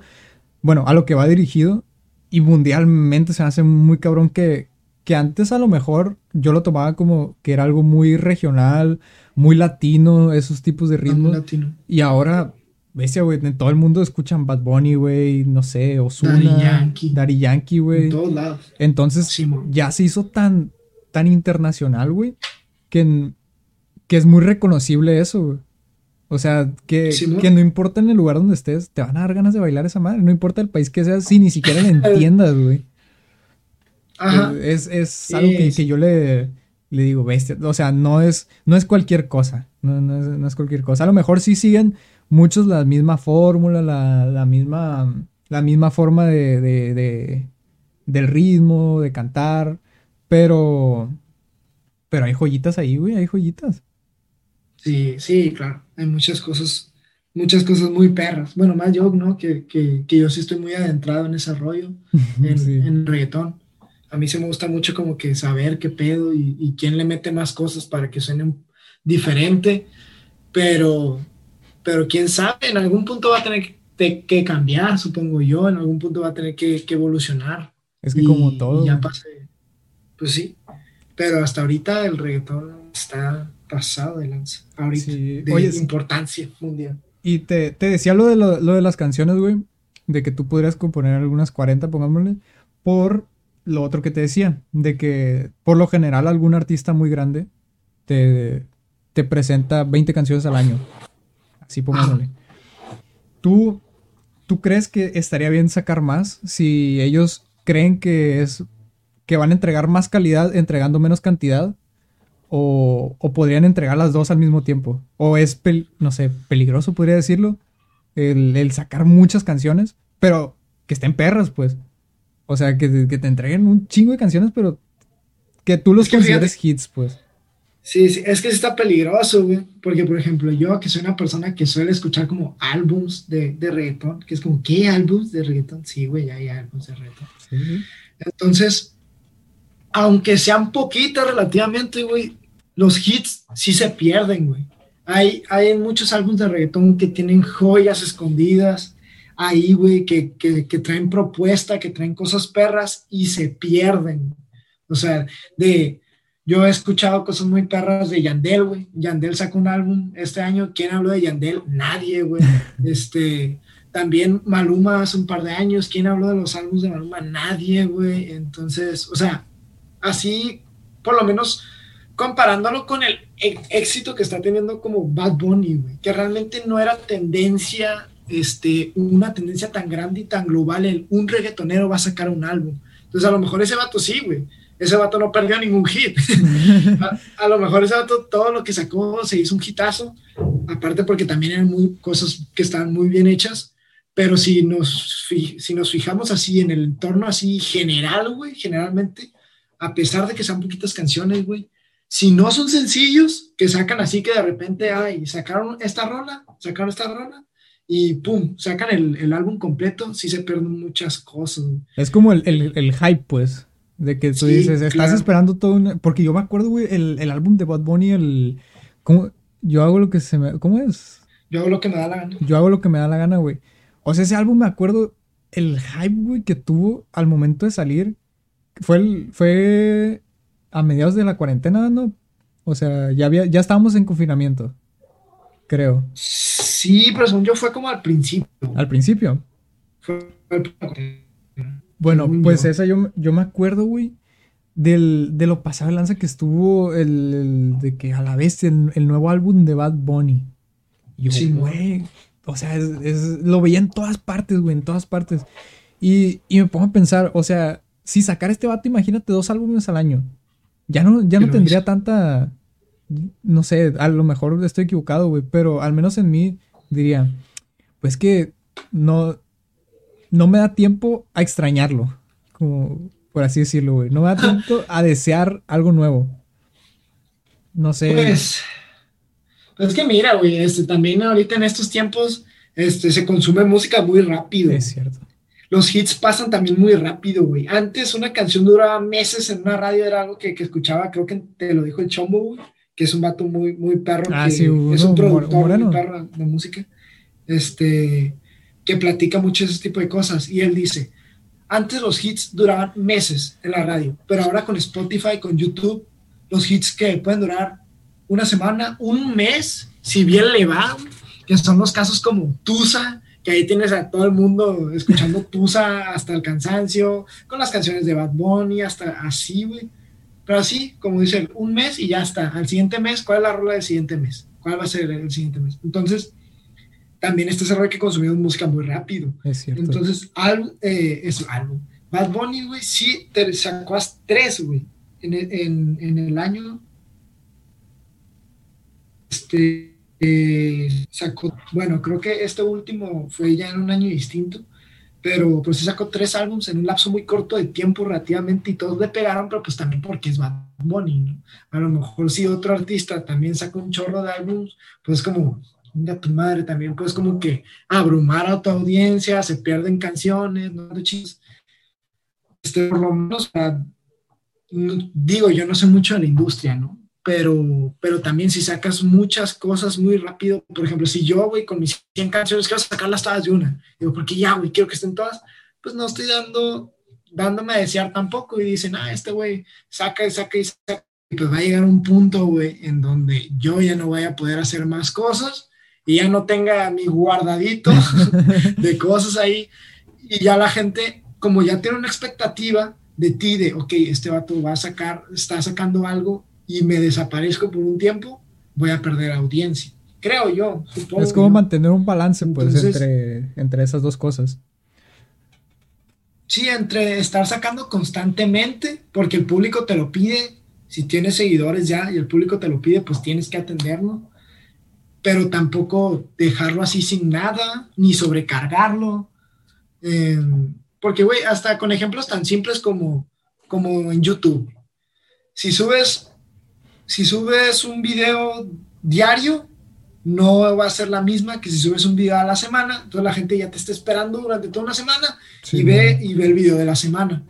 Bueno, a lo que va dirigido. Y mundialmente se me hace muy cabrón que, que antes a lo mejor yo lo tomaba como que era algo muy regional, muy latino, esos tipos de ritmos. latino. Y ahora, bestia, güey, en todo el mundo escuchan Bad Bunny, güey, no sé, Ozuna, Daddy Yankee. Daddy Yankee, güey. En todos lados. Entonces, ya se hizo tan, tan internacional, güey, que, que es muy reconocible eso, güey. O sea, que, que no importa en el lugar donde estés, te van a dar ganas de bailar esa madre. No importa el país que seas, si ni siquiera le (laughs) entiendas, güey. Ajá. Es, es algo que, que, yo le, le digo, bestia. O sea, no es, no es cualquier cosa. No, no, es, no es cualquier cosa. A lo mejor sí siguen muchos la misma fórmula, la, la misma, la misma forma de, de, de, del ritmo, de cantar. Pero, pero hay joyitas ahí, güey, hay joyitas. Sí, sí, claro. Hay muchas cosas, muchas cosas muy perras. Bueno, más yo, ¿no? Que, que, que yo sí estoy muy adentrado en ese rollo, (laughs) en, en reggaetón. A mí se me gusta mucho como que saber qué pedo y, y quién le mete más cosas para que suene diferente, pero, pero quién sabe, en algún punto va a tener que, cambiar, supongo yo, en algún punto va a tener que, evolucionar. Es que como todo. Ya pase. Pues sí, pero hasta ahorita el reggaetón está pasado de lanza. Ahorita, de importancia mundial. Y te, te decía lo de, lo, de las canciones, güey, de que tú podrías componer algunas 40, pongámosle, por lo otro que te decía, de que por lo general algún artista muy grande te, te presenta 20 canciones al año. Así pongámosle. ¿Tú, ¿Tú crees que estaría bien sacar más si ellos creen que es que van a entregar más calidad entregando menos cantidad? o, podrían entregar las dos al mismo tiempo. O es, no sé, peligroso, podría decirlo, el, sacar muchas canciones, pero que estén perras, pues. O sea, que, te entreguen un chingo de canciones, pero que tú los consideres hits, pues. Sí, sí, es que está peligroso, güey. Porque, por ejemplo, yo que soy una persona que suele escuchar como álbums de, de reggaetón, que es como, ¿qué álbums de reggaetón? Sí, güey, ya hay álbums de reggaetón. Entonces, aunque sean poquitas relativamente, güey, los hits sí se pierden, güey. Hay, hay muchos álbumes de reggaetón que tienen joyas escondidas ahí, güey, que, que, traen propuesta, que traen cosas perras y se pierden. O sea, de, yo he escuchado cosas muy perras de Yandel, güey. Yandel sacó un álbum este año. ¿Quién habló de Yandel? Nadie, güey. (laughs) Este, también Maluma hace un par de años. ¿Quién habló de los álbumes de Maluma? Nadie, güey. Entonces, o sea, así, por lo menos comparándolo con el éxito que está teniendo como Bad Bunny, güey, que realmente no era tendencia, este, una tendencia tan grande y tan global, el un reggaetonero va a sacar un álbum. Entonces a lo mejor ese vato sí, güey. Ese vato no perdió ningún hit. (laughs) a, lo mejor ese vato todo lo que sacó se hizo un hitazo, aparte porque también eran muy, cosas que estaban muy bien hechas, pero si nos, si nos fijamos así en el entorno así general, güey, generalmente, a pesar de que sean poquitas canciones, güey, si no son sencillos, que sacan así que de repente, ay, sacaron esta rola, sacaron esta rola, y pum, sacan el, álbum completo, sí se pierden muchas cosas. Es como el, hype, pues, de que tú dices, estás esperando todo un... Porque yo me acuerdo, güey, el, álbum de Bad Bunny, el... ¿cómo? Yo hago lo que se me... ¿Cómo es? Yo hago lo que me da la gana. Yo hago lo que me da la gana, güey. O sea, ese álbum me acuerdo el hype, güey, que tuvo al momento de salir. Fue, el, fue a mediados de la cuarentena, ¿no? O sea, ya, había, ya estábamos en confinamiento, creo. Sí, pero según yo fue como al principio. ¿Al principio? Fue Bueno, pues esa yo, yo me acuerdo, güey, del, de lo pasado de lanza que estuvo el, de que a la vez el, nuevo álbum de Bad Bunny. Y yo, güey, o sea, lo veía en todas partes, güey, en todas partes. Y, y me pongo a pensar, o sea, si sacar este vato, imagínate dos álbumes al año. Ya no, ya no tendría tanta. No sé, a lo mejor estoy equivocado, güey, pero al menos en mí diría, pues que no, no me da tiempo a extrañarlo, como por así decirlo, güey. No me da tiempo (laughs) a desear algo nuevo. No sé. Pues, pues es que mira, güey, este, también ahorita en estos tiempos este, se consume música muy rápido. Es cierto los hits pasan también muy rápido, güey. Antes una canción duraba meses en una radio, era algo que, escuchaba, creo que te lo dijo el Chombo, güey, que es un vato muy, muy perro, ah, que es un productor muy perro de música, este, que platica mucho ese tipo de cosas. Y él dice, antes los hits duraban meses en la radio, pero ahora con Spotify, con YouTube, los hits que pueden durar una semana, un mes, si bien le va, que son los casos como Tusa, que ahí tienes a todo el mundo escuchando (laughs) Tusa hasta el cansancio, con las canciones de Bad Bunny, hasta así, güey. pero así, como dice un mes y ya está. Al siguiente mes, ¿cuál es la rola del siguiente mes? ¿Cuál va a ser el siguiente mes? Entonces, también este error que consumimos música muy rápido. Es cierto. Entonces, álbum, eh, es álbum. Bad Bunny, güey, sí te sacó a tres, güey, en, en, en, el año. Este, eh, sacó, bueno, creo que este último fue ya en un año distinto, pero pues sí sacó tres álbumes en un lapso muy corto de tiempo relativamente y todos le pegaron, pero pues también porque es Bad Bunny, ¿no? A lo mejor si otro artista también sacó un chorro de álbumes, pues como, venga tu madre, también pues como que abrumar a tu audiencia, se pierden canciones, no. Este, por lo menos, digo, yo no sé mucho de la industria, ¿no? Pero, pero también si sacas muchas cosas muy rápido, por ejemplo, si yo, güey, con mis 100 canciones quiero sacarlas todas de una, digo, porque ya, güey, quiero que estén todas, pues no estoy dando, dándome a desear tampoco y dicen, ah, este güey saca y saca y saca, y pues va a llegar un punto, güey, en donde yo ya no voy a poder hacer más cosas y ya no tenga mi guardadito (laughs) de cosas ahí y ya la gente, como ya tiene una expectativa de ti, de, ok, este vato va a sacar, está sacando algo y me desaparezco por un tiempo, voy a perder audiencia. Creo yo. es como mantener un balance, pues, entre, entre esas dos cosas. Sí, entre estar sacando constantemente, porque el público te lo pide, si tienes seguidores ya y el público te lo pide, pues tienes que atenderlo, pero tampoco dejarlo así sin nada, ni sobrecargarlo. Eh, porque, güey, hasta con ejemplos tan simples como, como en YouTube. Si subes si subes un video diario, no va a ser la misma que si subes un video a la semana. Entonces la gente ya te está esperando durante toda una semana y, ve, y ve el video de la semana.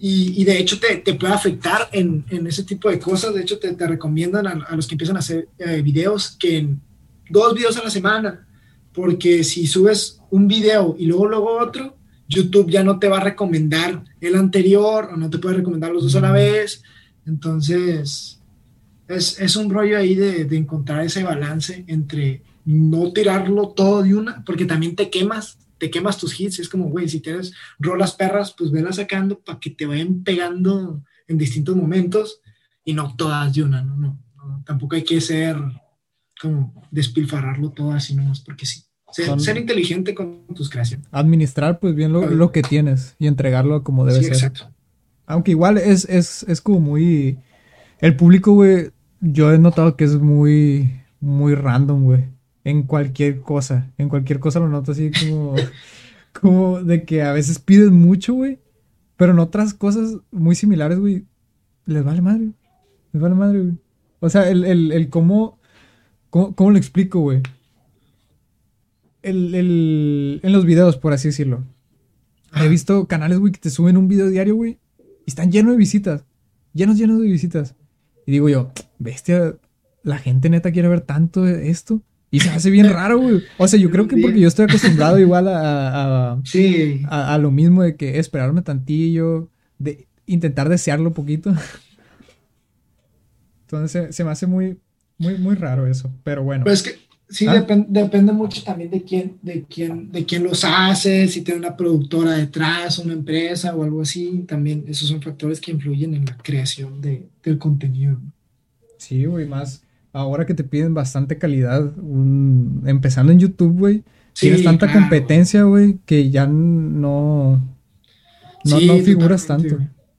Y, y de hecho te, te, puede afectar en, en, ese tipo de cosas. De hecho te, te recomiendan a, a, los que empiezan a hacer eh, videos que en dos videos a la semana. Porque si subes un video y luego luego otro, YouTube ya no te va a recomendar el anterior o no te puede recomendar los dos a la vez entonces, es, es un rollo ahí de, de, encontrar ese balance entre no tirarlo todo de una, porque también te quemas, te quemas tus hits. Es como, güey, si tienes rolas perras, pues velas sacando para que te vayan pegando en distintos momentos y no todas de una, ¿no? no, no tampoco hay que ser como despilfarrarlo todo así nomás, porque sí. Ser, ser, inteligente con tus creaciones. Administrar pues bien lo, lo, que tienes y entregarlo como debe sí, ser. Exacto. Aunque igual es, es, es como muy... El público, güey, yo he notado que es muy, muy random, güey. En cualquier cosa. En cualquier cosa lo noto así como... (laughs) como de que a veces piden mucho, güey. Pero en otras cosas muy similares, güey, les vale madre. Les vale madre, güey. O sea, el, el, el cómo, cómo... ¿Cómo lo explico, güey? El, el, en los videos, por así decirlo. He visto canales, güey, que te suben un video diario, güey están llenos de visitas. Llenos, llenos de visitas. Y digo yo, bestia, la gente neta quiere ver tanto esto. Y se hace bien raro, güey. O sea, yo creo que porque yo estoy acostumbrado igual a, a, sí. a, a lo mismo de que esperarme tantillo, de intentar desearlo poquito. Entonces se me hace muy, muy, muy raro eso. Pero bueno. Pues que Sí, ¿Ah? depend, depende mucho también de quién, de quién, de quién los hace, si tiene una productora detrás, una empresa o algo así. También esos son factores que influyen en la creación de, del contenido. Sí, güey, más ahora que te piden bastante calidad, un, empezando en YouTube, güey. Sí, tienes tanta claro. competencia, güey, que ya no, no, sí, no figuras tanto.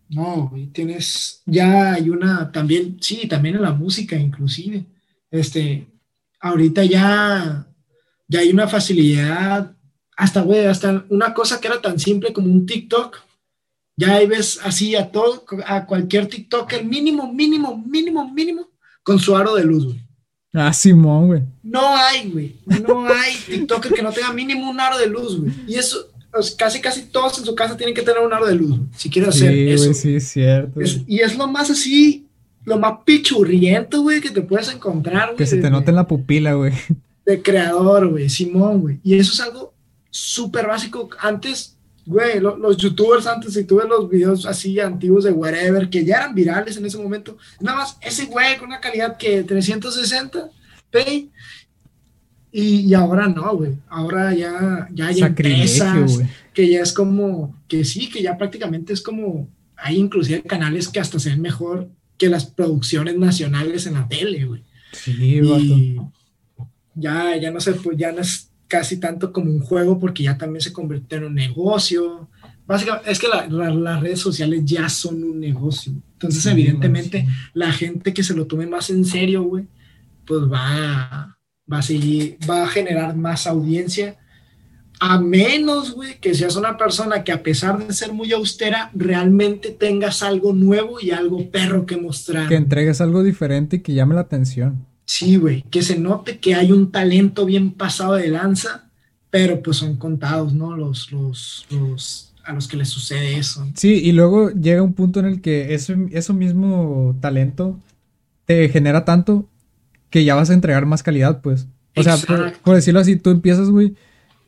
No, güey, tienes, ya hay una, también, sí, también en la música inclusive. Este, ahorita ya, ya hay una facilidad, hasta, güey, hasta una cosa que era tan simple como un TikTok, ya ahí ves así a todo, a cualquier TikToker, mínimo, mínimo, mínimo, mínimo, con su aro de luz, güey. Ah, Simón, güey. No hay, güey. No hay TikToker que no tenga mínimo un aro de luz, güey. Y eso, casi, casi todos en su casa tienen que tener un aro de luz, güey, si quieren hacer sí, eso. Güey, sí, es cierto. Es, y es lo más así lo más pichurriento, güey, que te puedes encontrar, güey. Que se te note en la pupila, güey. De creador, güey, Simón, güey. Y eso es algo súper básico. Antes, güey, lo, los youtubers antes, si tuve los videos así antiguos de whatever, que ya eran virales en ese momento, nada más ese güey con una calidad que 360 p y, y, ahora no, güey. Ahora ya, ya hay empresas wey. que ya es como, que sí, que ya prácticamente es como hay inclusive canales que hasta se ven mejor que las producciones nacionales en la tele, güey. Sí, y ya, ya no sé, pues ya no es casi tanto como un juego porque ya también se convirtió en un negocio. Básicamente, es que las redes sociales ya son un negocio. Entonces, evidentemente, la gente que se lo tome más en serio, güey, pues va, va a seguir, va a generar más audiencia. A menos, güey, que seas una persona que a pesar de ser muy austera, realmente tengas algo nuevo y algo perro que mostrar. Que entregues algo diferente y que llame la atención. Sí, güey, que se note que hay un talento bien pasado de lanza, pero pues son contados, ¿no? Los, los, los, a los que les sucede eso. Sí, y luego llega un punto en el que eso, eso mismo talento te genera tanto que ya vas a entregar más calidad, pues. O sea, por, decirlo así, tú empiezas, güey,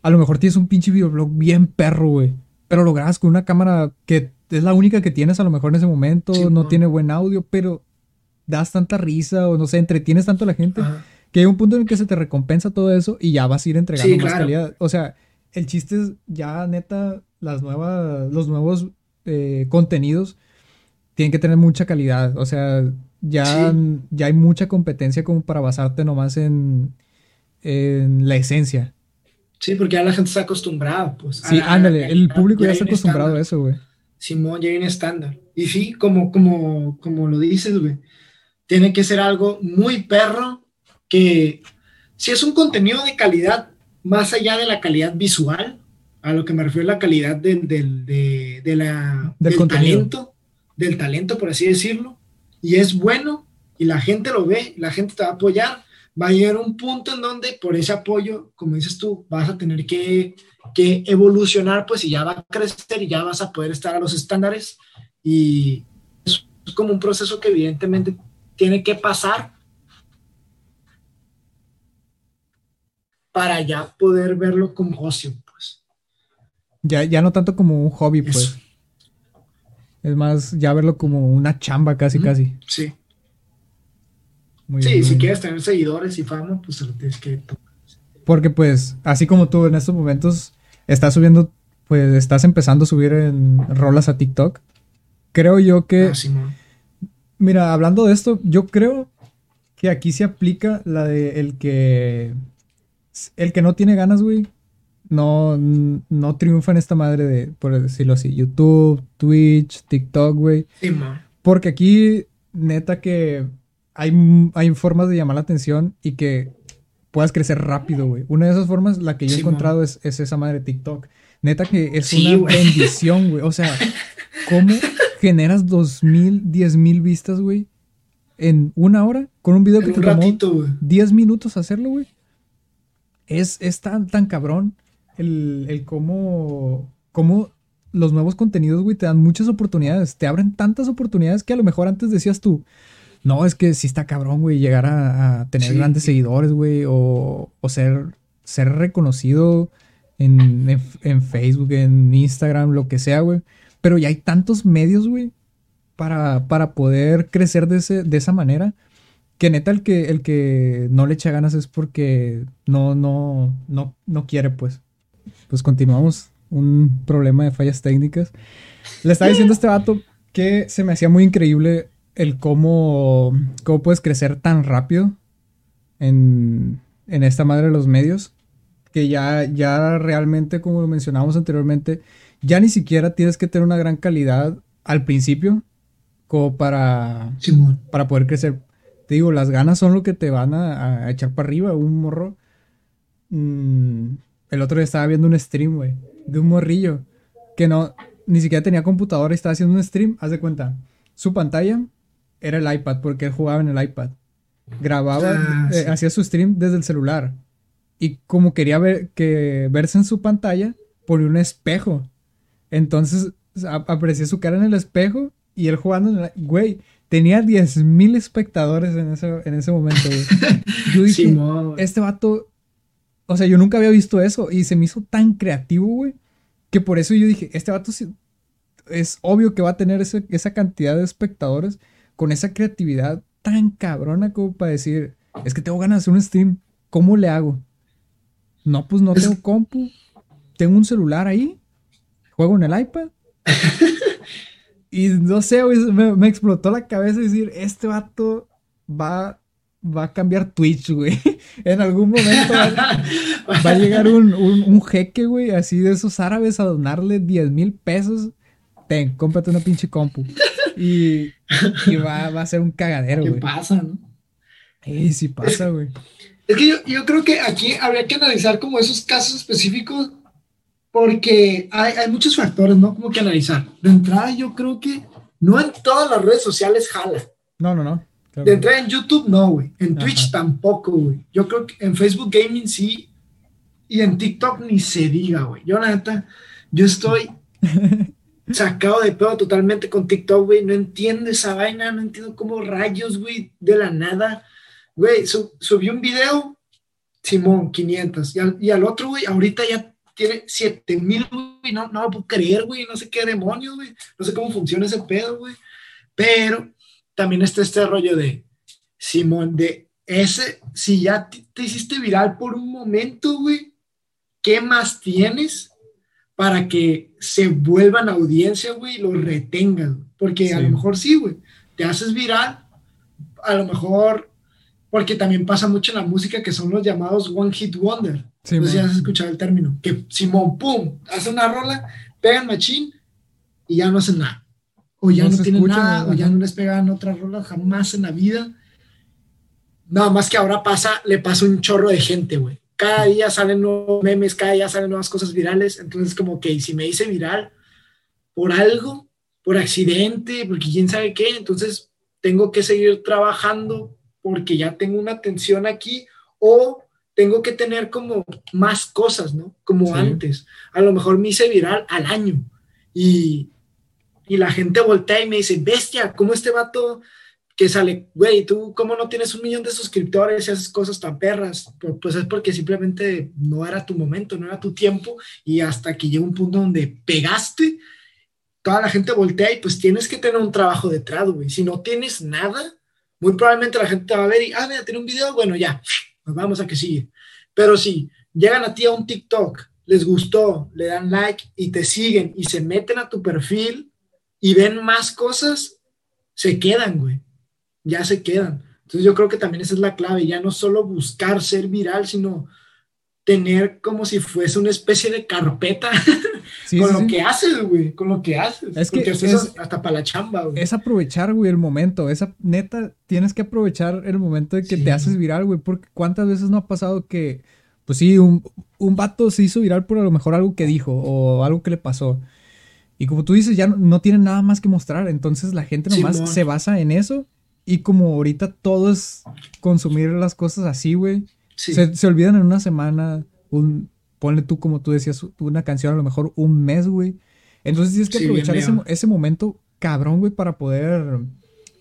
a lo mejor tienes un pinche videoblog bien perro, güey, pero lo grabas con una cámara que es la única que tienes a lo mejor en ese momento, no tiene buen audio, pero das tanta risa o no sé, entretienes tanto a la gente que hay un punto en el que se te recompensa todo eso y ya vas a ir entregando más calidad. O sea, el chiste es ya neta las nuevas, los nuevos eh, contenidos tienen que tener mucha calidad. O sea, ya, ya hay mucha competencia como para basarte nomás en, en la esencia. Sí, porque ya la gente está acostumbrada, pues. Sí, ándale, el público ya, está acostumbrado a eso, güey. Simón, ya hay un estándar. Y sí, como, como, como lo dices, güey tiene que ser algo muy perro, que si es un contenido de calidad, más allá de la calidad visual, a lo que me refiero a la calidad del, del, de, la, del, talento, del talento, por así decirlo, y es bueno, y la gente lo ve, la gente te va a apoyar, va a llegar un punto en donde por ese apoyo, como dices tú, vas a tener que, que evolucionar, pues y ya va a crecer y ya vas a poder estar a los estándares y es como un proceso que evidentemente tiene que pasar para ya poder verlo como ocio, pues. Ya, ya no tanto como un hobby, pues. Es más, ya verlo como una chamba casi, casi. Sí. sí, si quieres tener seguidores y fama, pues lo tienes que Porque pues, así como tú en estos momentos estás subiendo, pues estás empezando a subir en rolas a TikTok. Creo yo que ah, Mira, hablando de esto, yo creo que aquí se aplica la de el que. El que no tiene ganas, güey. No, no triunfa en esta madre de, por decirlo así, YouTube, Twitch, TikTok, güey. Sí, Porque aquí, neta, que hay, hay formas de llamar la atención y que puedas crecer rápido, güey. Una de esas formas, la que yo he encontrado es, esa madre de TikTok. Neta que es una bendición, güey. O sea, (laughs) ¿cómo generas dos mil, diez mil vistas, güey, en una hora con un video que te tomó 10 minutos hacerlo, güey. Es, es tan, tan cabrón el, el cómo, cómo los nuevos contenidos, güey, te dan muchas oportunidades. Te abren tantas oportunidades que a lo mejor antes decías tú, no, es que sí está cabrón, güey, llegar a, tener grandes seguidores, güey, o, o, ser, ser reconocido en, en, en, Facebook, en Instagram, lo que sea, güey. Pero ya hay tantos medios, güey, para, para poder crecer de, ese, de esa manera. Que neta, el que, el que no le echa ganas es porque no, no, no, no quiere, pues. Pues continuamos. Un problema de fallas técnicas. Le estaba diciendo a este vato que se me hacía muy increíble el cómo, cómo puedes crecer tan rápido en, en esta madre de los medios. Que ya, ya realmente, como lo mencionábamos anteriormente, ya ni siquiera tienes que tener una gran calidad al principio como para, para poder crecer. Te digo, las ganas son lo que te van a, echar para arriba. Un morro. Mm, el otro día estaba viendo un stream, güey, de un morrillo que no, ni siquiera tenía computadora y estaba haciendo un stream. Haz de cuenta, su pantalla era el iPad porque él jugaba en el iPad. Grababa, ah, eh, hacía su stream desde el celular. Y como quería ver, que verse en su pantalla, ponía un espejo entonces aparecía su cara en el espejo y él jugando en Güey, tenía 10.000 espectadores en ese, en ese momento, güey. (laughs) Yo dije, este vato... O sea, yo nunca había visto eso y se me hizo tan creativo, güey, que por eso yo dije, este vato es obvio que va a tener esa cantidad de espectadores con esa creatividad tan cabrona como para decir, es que tengo ganas de hacer un stream, ¿cómo le hago? No, pues no tengo compu, tengo un celular ahí juego en el iPad (laughs) Y no sé, güey, me, me explotó la cabeza decir, este vato va va a cambiar Twitch, güey. (laughs) en algún momento va, a llegar un, un, jeque, güey, así de esos árabes a donarle 10 mil pesos. Ten, cómprate una pinche compu. Y, y va, va, a ser un cagadero, güey. ¿Qué pasa, no? Sí, sí pasa, güey. Es que yo, yo, creo que aquí habría que analizar como esos casos específicos porque hay, hay muchos factores, ¿no? Como que analizar. De entrada, yo creo que no en todas las redes sociales jala. No, no, no. De entrada en YouTube, no, güey. En Twitch tampoco, güey. Yo creo que en Facebook Gaming sí. Y en TikTok ni se diga, güey. Yo, la neta, yo estoy (laughs) sacado de pedo totalmente con TikTok, güey. No entiendo esa vaina, no entiendo cómo rayos, güey, de la nada. Güey, subí un video, Simón, 500. Y al, y al otro, güey, ahorita ya tiene 7000, güey. No, no lo puedo creer, güey. No sé qué demonios, güey. No sé cómo funciona ese pedo, güey. Pero también está este rollo de, Simón, de ese, si ya te, hiciste viral por un momento, güey, ¿qué más tienes para que se vuelvan audiencia, güey, y lo retengan? Porque a lo mejor sí, güey, te haces viral, a lo mejor, porque también pasa mucho en la música que son los llamados One Hit Wonder. Sí, no sé si has escuchado el término, que Simón, pum, hace una rola, pegan machín y ya no hacen nada o ya no, tienen nada, o ya no les pegan otra rola jamás en la vida. Nada más que ahora pasa, le pasa un chorro de gente, güey. Cada día salen nuevos memes, cada día salen nuevas cosas virales. Entonces, como que si me hice viral por algo, por accidente, porque quién sabe qué, entonces tengo que seguir trabajando porque ya tengo una atención aquí o tengo que tener como más cosas, ¿no? Como antes. A lo mejor me hice viral al año y y la gente voltea y me dice, bestia, ¿cómo este vato que sale, güey, tú cómo no tienes un millón de suscriptores y haces cosas tan perras? Pues es porque simplemente no era tu momento, no era tu tiempo y hasta que llega un punto donde pegaste, toda la gente voltea y pues tienes que tener un trabajo detrás, güey. Si no tienes nada, muy probablemente la gente te va a ver y, ah, mira, tiene un video, bueno, ya, pues vamos a que sigue. Pero si llegan a ti a un TikTok, les gustó, le dan like y te siguen y se meten a tu perfil, y ven más cosas, se quedan, güey. Ya se quedan. Entonces yo creo que también esa es la clave, ya no solo buscar ser viral, sino tener como si fuese una especie de carpeta (laughs) con lo que haces, güey, con lo que haces. Es que es, hasta para la chamba, güey. Es aprovechar, güey, el momento. Esa neta, tienes que aprovechar el momento de que te haces viral, güey, porque cuántas veces no ha pasado que, pues sí, un, un vato se hizo viral por a lo mejor algo que dijo o algo que le pasó. Y como tú dices, ya no, tienen nada más que mostrar. Entonces la gente nomás se basa en eso. Y como ahorita todo es consumir las cosas así, güey. Se, se, olvidan en una semana. Un, ponle tú, como tú decías, una canción a lo mejor un mes, güey. Entonces tienes que aprovechar ese, ese, momento cabrón, güey, para poder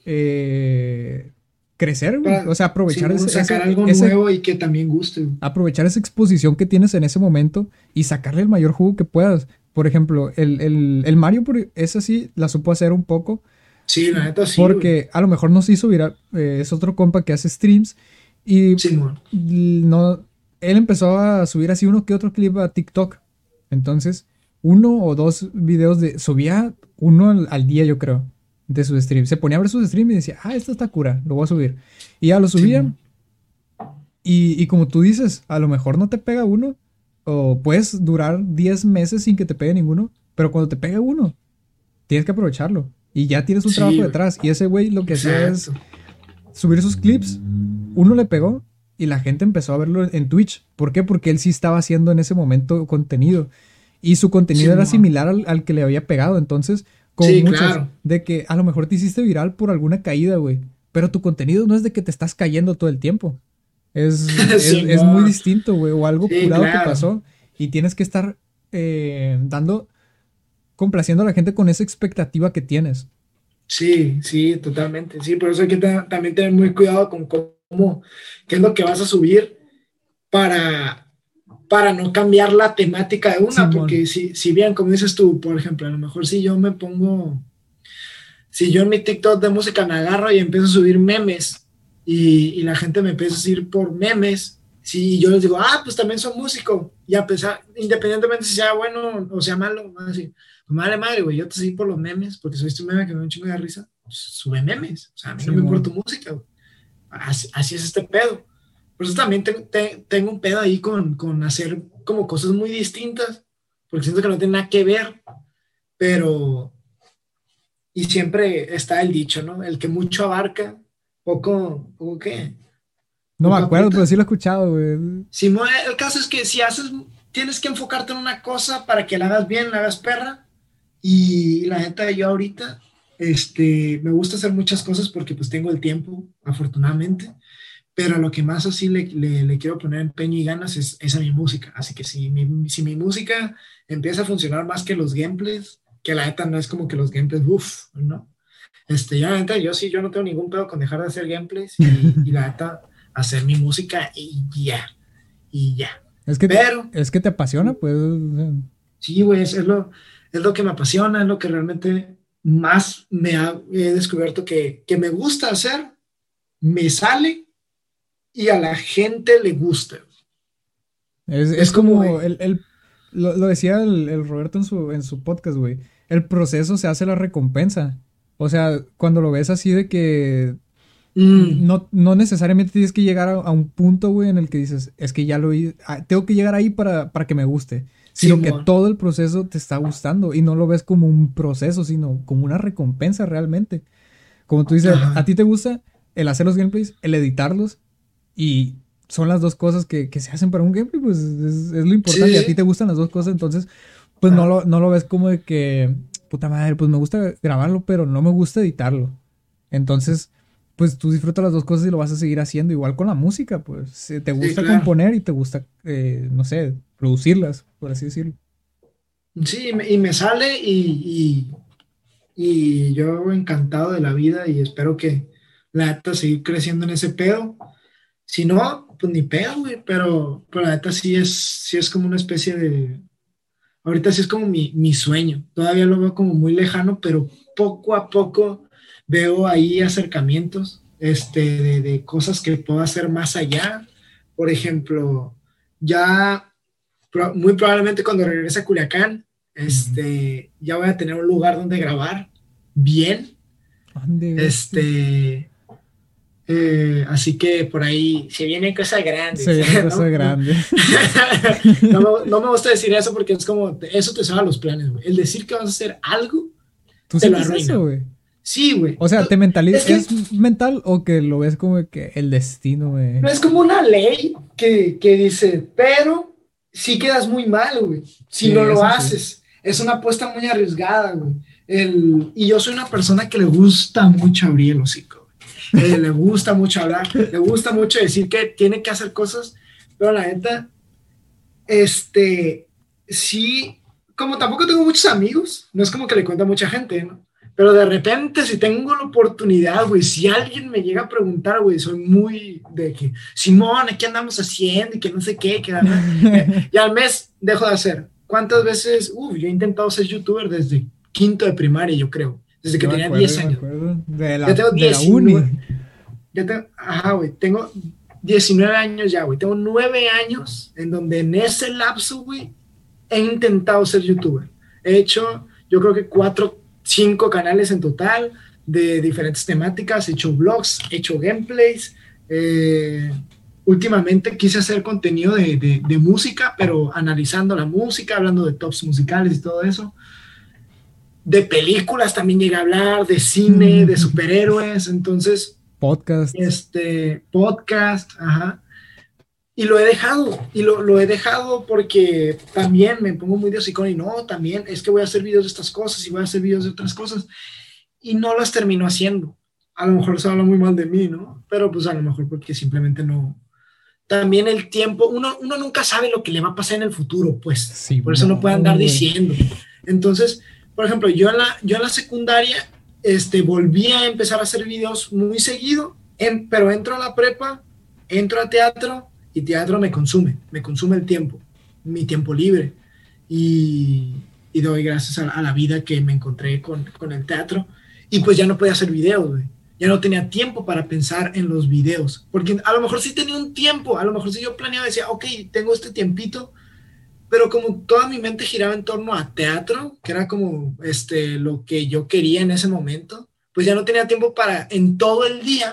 eh, crecer, güey. o sea, aprovechar ese, sacar algo nuevo y que también guste. Aprovechar esa exposición que tienes en ese momento y sacarle el mayor jugo que puedas. Por ejemplo, el, el, el Mario, esa sí la supo hacer un poco. Sí, la neta sí. Porque a lo mejor no se hizo viral. Eh, es otro compa que hace streams. Y no, él empezó a subir así uno que otro clip a TikTok. Entonces, uno o dos videos de. Subía uno al, día, yo creo, de sus streams. Se ponía a ver sus streams y decía, ah, esto está cura, lo voy a subir. Y ya lo subía. y, y como tú dices, a lo mejor no te pega uno, o puedes durar 10 meses sin que te pegue ninguno, pero cuando te pegue uno, tienes que aprovecharlo. Y ya tienes un trabajo detrás. Y ese güey lo que hacía es subir sus clips. Uno le pegó y la gente empezó a verlo en Twitch. ¿Por qué? Porque él sí estaba haciendo en ese momento contenido. Y su contenido era similar al, que le había pegado. Entonces, como muchas, de que a lo mejor te hiciste viral por alguna caída, güey. Pero tu contenido no es de que te estás cayendo todo el tiempo. Es, (laughs) es, muy distinto, güey, o algo curado que pasó. Y tienes que estar eh, dando, complaciendo a la gente con esa expectativa que tienes. Sí, sí, totalmente. Sí, por eso hay que también tener muy cuidado con cómo, qué es lo que vas a subir para, para no cambiar la temática de una, porque si, si bien, como dices tú, por ejemplo, a lo mejor si yo me pongo, si yo en mi TikTok de música me agarro y empiezo a subir memes y, la gente me empieza a decir por memes, si yo les digo, ah, pues también soy músico, y a pesar, independientemente si sea bueno o sea malo, así, pues madre madre, güey, yo te sigo por los memes, porque soy este meme que me da un chingo de risa, pues, sube memes, o sea, a mí no me importa tu música, Así, así, es este pedo. Por eso también tengo un pedo ahí con, con hacer como cosas muy distintas, porque siento que no tiene nada que ver, pero, y siempre está el dicho, ¿no? El que mucho abarca, poco, poco qué. No me acuerdo, pero sí lo he escuchado, güey. El caso es que si haces, tienes que enfocarte en una cosa para que la hagas bien, la hagas perra. Y la neta, yo ahorita, este, me gusta hacer muchas cosas porque pues tengo el tiempo, afortunadamente. Pero lo que más así le, le, quiero poner empeño y ganas es, es, a mi música. Así que si mi, si mi música empieza a funcionar más que los gameplays, que la neta no es como que los gameplays, uff, ¿no? Este, ya, la neta, yo sí, yo no tengo ningún pedo con dejar de hacer gameplays y, y la neta, hacer mi música y ya, y ya. Es que, Pero, es que te apasiona, pues. Sí, güey, es, lo, es lo que me apasiona, es lo que realmente más me ha, he descubierto que, que me gusta hacer, me sale y a la gente le gusta. Es, es, como, el, el, lo, lo, decía el, el, Roberto en su, en su podcast, güey. El proceso se hace la recompensa. O sea, cuando lo ves así de que Mm. No, no necesariamente tienes que llegar a, un punto, güey, en el que dices, es que ya lo vi, ah, tengo que llegar ahí para, para que me guste. Sino que todo el proceso te está gustando y no lo ves como un proceso, sino como una recompensa realmente. Como tú dices, a ti te gusta el hacer los gameplays, el editarlos y son las dos cosas que, que se hacen para un gameplay, pues es, lo importante. Y a ti te gustan las dos cosas, entonces, pues no, lo, no lo ves como de que, puta madre, pues me gusta grabarlo, pero no me gusta editarlo. Entonces, pues tú disfrutas las dos cosas y lo vas a seguir haciendo. Igual con la música, pues te gusta componer y te gusta, eh, no sé, producirlas, por así decirlo. Sí, y me sale y, y, yo encantado de la vida y espero que la neta seguir creciendo en ese pedo. Si no, pues ni pedo, güey, pero, pero la neta sí es, sí es como una especie de... Ahorita sí es como mi, mi sueño. Todavía lo veo como muy lejano, pero poco a poco veo ahí acercamientos este, de, cosas que puedo hacer más allá. Por ejemplo, ya muy probablemente cuando regrese a Culiacán, este, ya voy a tener un lugar donde grabar bien. Este, eh, así que por ahí se vienen cosas grandes. Se vienen cosas grandes. (laughs) no, me, gusta decir eso porque es como, eso te salva los planes, El decir que vas a hacer algo, ¿Tú te lo arruina. güey? Sí, güey. O sea, ¿te mentalizas? Es, mental o que lo ves como que el destino, güey? No es como una ley que, que dice, pero si quedas muy mal, güey. Si no lo haces. Es una apuesta muy arriesgada, güey. El, y yo soy una persona que le gusta mucho abrir el hocico. Eh, le gusta mucho hablar, le gusta mucho decir que tiene que hacer cosas, pero la neta, este, sí, como tampoco tengo muchos amigos, no es como que le cuento a mucha gente, ¿no? Pero de repente, si tengo la oportunidad, güey, si alguien me llega a preguntar, güey, soy muy de que, Simón, ¿qué andamos haciendo? Y que no sé qué, que (laughs) y al mes dejo de hacer. ¿Cuántas veces? Uf, yo he intentado ser youtuber desde quinto de primaria, yo creo. Desde que tenía 10 años. De la, ya tengo 19. Ya tengo, ajá, güey, tengo 19 años ya, güey. Tengo 9 años en donde en ese lapso, güey, he intentado ser youtuber. He hecho, yo creo que cuatro cinco canales en total de diferentes temáticas, he hecho blogs, he hecho gameplays. Eh, últimamente quise hacer contenido de, de, música, pero analizando la música, hablando de tops musicales y todo eso. De películas también llegué a hablar, de cine, de superhéroes, entonces... Podcast. Este, podcast, ajá. Y lo he dejado, y lo, lo, he dejado porque también me pongo muy de hocicón y no, también es que voy a hacer videos de estas cosas y voy a hacer videos de otras cosas y no las termino haciendo. A lo mejor se habla muy mal de mí, ¿no? Pero pues a lo mejor porque simplemente no. También el tiempo, uno, uno nunca sabe lo que le va a pasar en el futuro, pues. Sí, por eso no, puede andar diciendo. Entonces, por ejemplo, yo en la, yo en la secundaria este, volví a empezar a hacer videos muy seguido, en, pero entro a la prepa, entro a teatro y teatro me consume, me consume el tiempo, mi tiempo libre. Y, doy gracias a, la vida que me encontré con, con, el teatro. Y pues ya no podía hacer videos, ya no tenía tiempo para pensar en los videos, porque a lo mejor sí tenía un tiempo, a lo mejor sí yo planeaba, decía, ok, tengo este tiempito, pero como toda mi mente giraba en torno a teatro, que era como este, lo que yo quería en ese momento, pues ya no tenía tiempo para en todo el día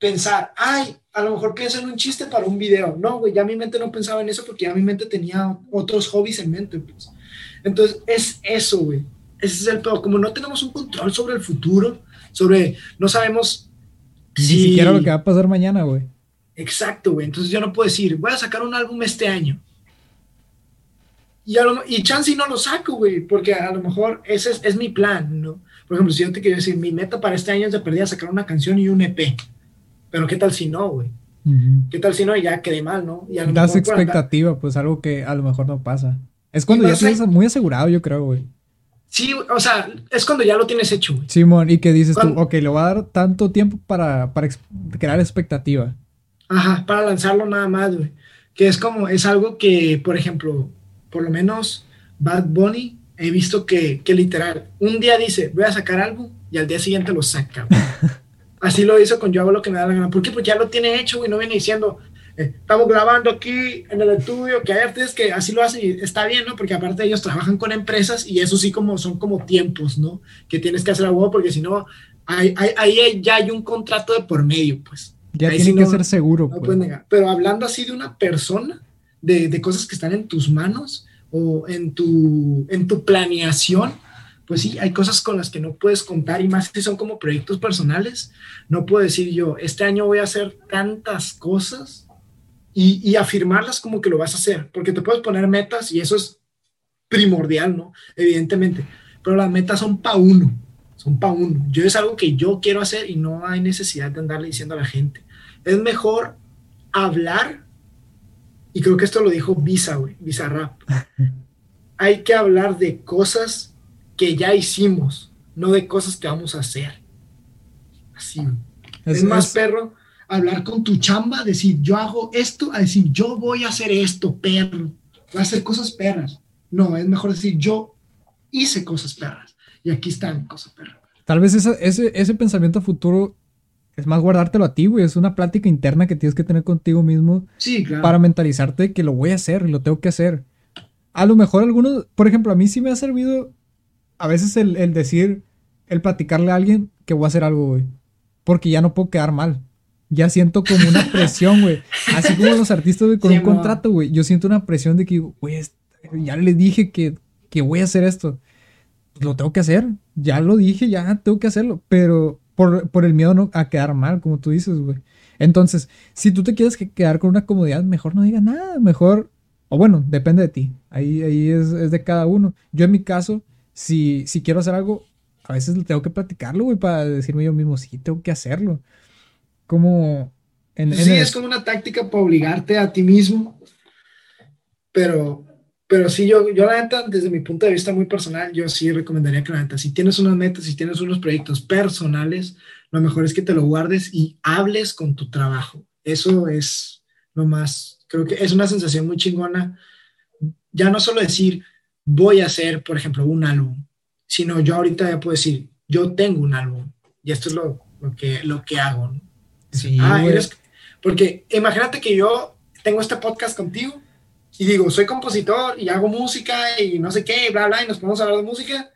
pensar, ay, a lo mejor pienso en un chiste para un video. No, güey, ya mi mente no pensaba en eso porque ya mi mente tenía otros hobbies en mente. Pues. Entonces, es eso, güey. Ese es el peor. Como no tenemos un control sobre el futuro, sobre, no sabemos Ni siquiera lo que va a pasar mañana, güey. Exacto, güey. Entonces yo no puedo decir, voy a sacar un álbum este año. Y, a lo, y chance no lo saco, güey, porque a lo mejor ese es, es, mi plan, ¿no? Por ejemplo, si yo te quiero decir, mi meta para este año es de perdida sacar una canción y un EP. Pero ¿qué tal si no, güey? Uh -huh. ¿Qué tal si no? Y ya quedé mal, ¿no? Y a lo das expectativa, pues algo que a lo mejor no pasa. Es cuando ya tienes muy asegurado, yo creo, güey. Sí, o sea, es cuando ya lo tienes hecho, güey. Simón, y que dices cuando... tú, ok, le voy a dar tanto tiempo para, para crear expectativa. Ajá, para lanzarlo nada más, güey. Que es como, es algo que, por ejemplo, por lo menos Bad Bunny, he visto que, que literal, un día dice, voy a sacar algo, y al día siguiente lo saca, güey. (laughs) Así lo hizo con Yo hago lo que me da la gana. ¿Por qué? Porque ya lo tiene hecho, güey. No viene diciendo, eh, estamos grabando aquí en el estudio, que hay artistas que así lo hacen y está bien, ¿no? Porque aparte ellos trabajan con empresas y eso sí como son como tiempos, ¿no? Que tienes que hacer algo porque si no, ahí, ahí ya hay un contrato de por medio, pues. Ya ahí tiene sí que no, ser seguro. No pues. negar. Pero hablando así de una persona, de, de cosas que están en tus manos o en tu, en tu planeación, pues sí, hay cosas con las que no puedes contar y más si son como proyectos personales. No puedo decir yo, este año voy a hacer tantas cosas y, y, afirmarlas como que lo vas a hacer, porque te puedes poner metas y eso es primordial, ¿no? Evidentemente, pero las metas son pa' uno, son pa' uno. Yo es algo que yo quiero hacer y no hay necesidad de andarle diciendo a la gente. Es mejor hablar, y creo que esto lo dijo Visa, güey, Visa Rap. (laughs) hay que hablar de cosas que ya hicimos, no de cosas que vamos a hacer. Así. Es, es más, es... perro, hablar con tu chamba, decir yo hago esto, a decir yo voy a hacer esto, perro. Voy a hacer cosas perras. No, es mejor decir yo hice cosas perras. Y aquí están cosas perras. Tal vez esa, ese, ese pensamiento futuro es más guardártelo a ti, güey. Es una plática interna que tienes que tener contigo mismo. Sí, claro. Para mentalizarte que lo voy a hacer y lo tengo que hacer. A lo mejor algunos, por ejemplo, a mí sí me ha servido a veces el, el, decir, el platicarle a alguien que voy a hacer algo, güey. Porque ya no puedo quedar mal. Ya siento como una (laughs) presión, güey. Así como los artistas, güey, con sí, un contrato, güey. Yo siento una presión de que, güey, ya le dije que, que voy a hacer esto. Lo tengo que hacer. Ya lo dije, ya tengo que hacerlo. Pero por, por el miedo no, a quedar mal, como tú dices, güey. Entonces, si tú te quieres quedar con una comodidad, mejor no digas nada. Mejor, o bueno, depende de ti. Ahí, ahí es, es de cada uno. Yo en mi caso, si, si quiero hacer algo, a veces tengo que platicarlo, güey, para decirme yo mismo, sí, tengo que hacerlo. Como... En, sí, el... es como una táctica para obligarte a ti mismo, pero, pero sí, yo, yo la neta, desde mi punto de vista muy personal, yo sí recomendaría que la neta, si tienes unas metas, si tienes unos proyectos personales, lo mejor es que te lo guardes y hables con tu trabajo. Eso es lo más, creo que es una sensación muy chingona. Ya no solo decir, voy a hacer, por ejemplo, un álbum, sino yo ahorita ya puedo decir, yo tengo un álbum y esto es lo, lo que, lo que hago. ¿no? Sí, ah, eres, porque imagínate que yo tengo este podcast contigo y digo, soy compositor y hago música y no sé qué, bla, bla, y nos podemos hablar de música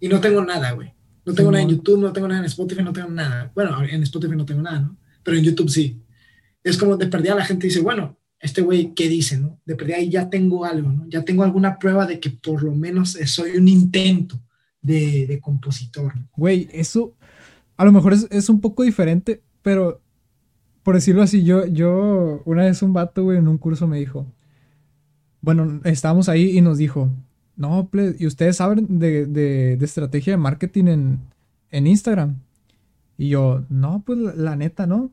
y no tengo nada, güey. No tengo sí, nada en YouTube, no tengo nada en Spotify, no tengo nada. Bueno, en Spotify no tengo nada, ¿no? Pero en YouTube sí. Es como de perdida la gente dice, bueno, este güey, ¿qué dice, no? De perdida ahí ya tengo algo, ¿no? Ya tengo alguna prueba de que por lo menos soy un intento de, de compositor. Güey, eso a lo mejor es, es, un poco diferente, pero por decirlo así, yo, yo, una vez un vato, güey, en un curso me dijo, bueno, estábamos ahí y nos dijo, no, ¿y ustedes saben de, de, de estrategia de marketing en, en, Instagram? Y yo, no, pues la neta, no.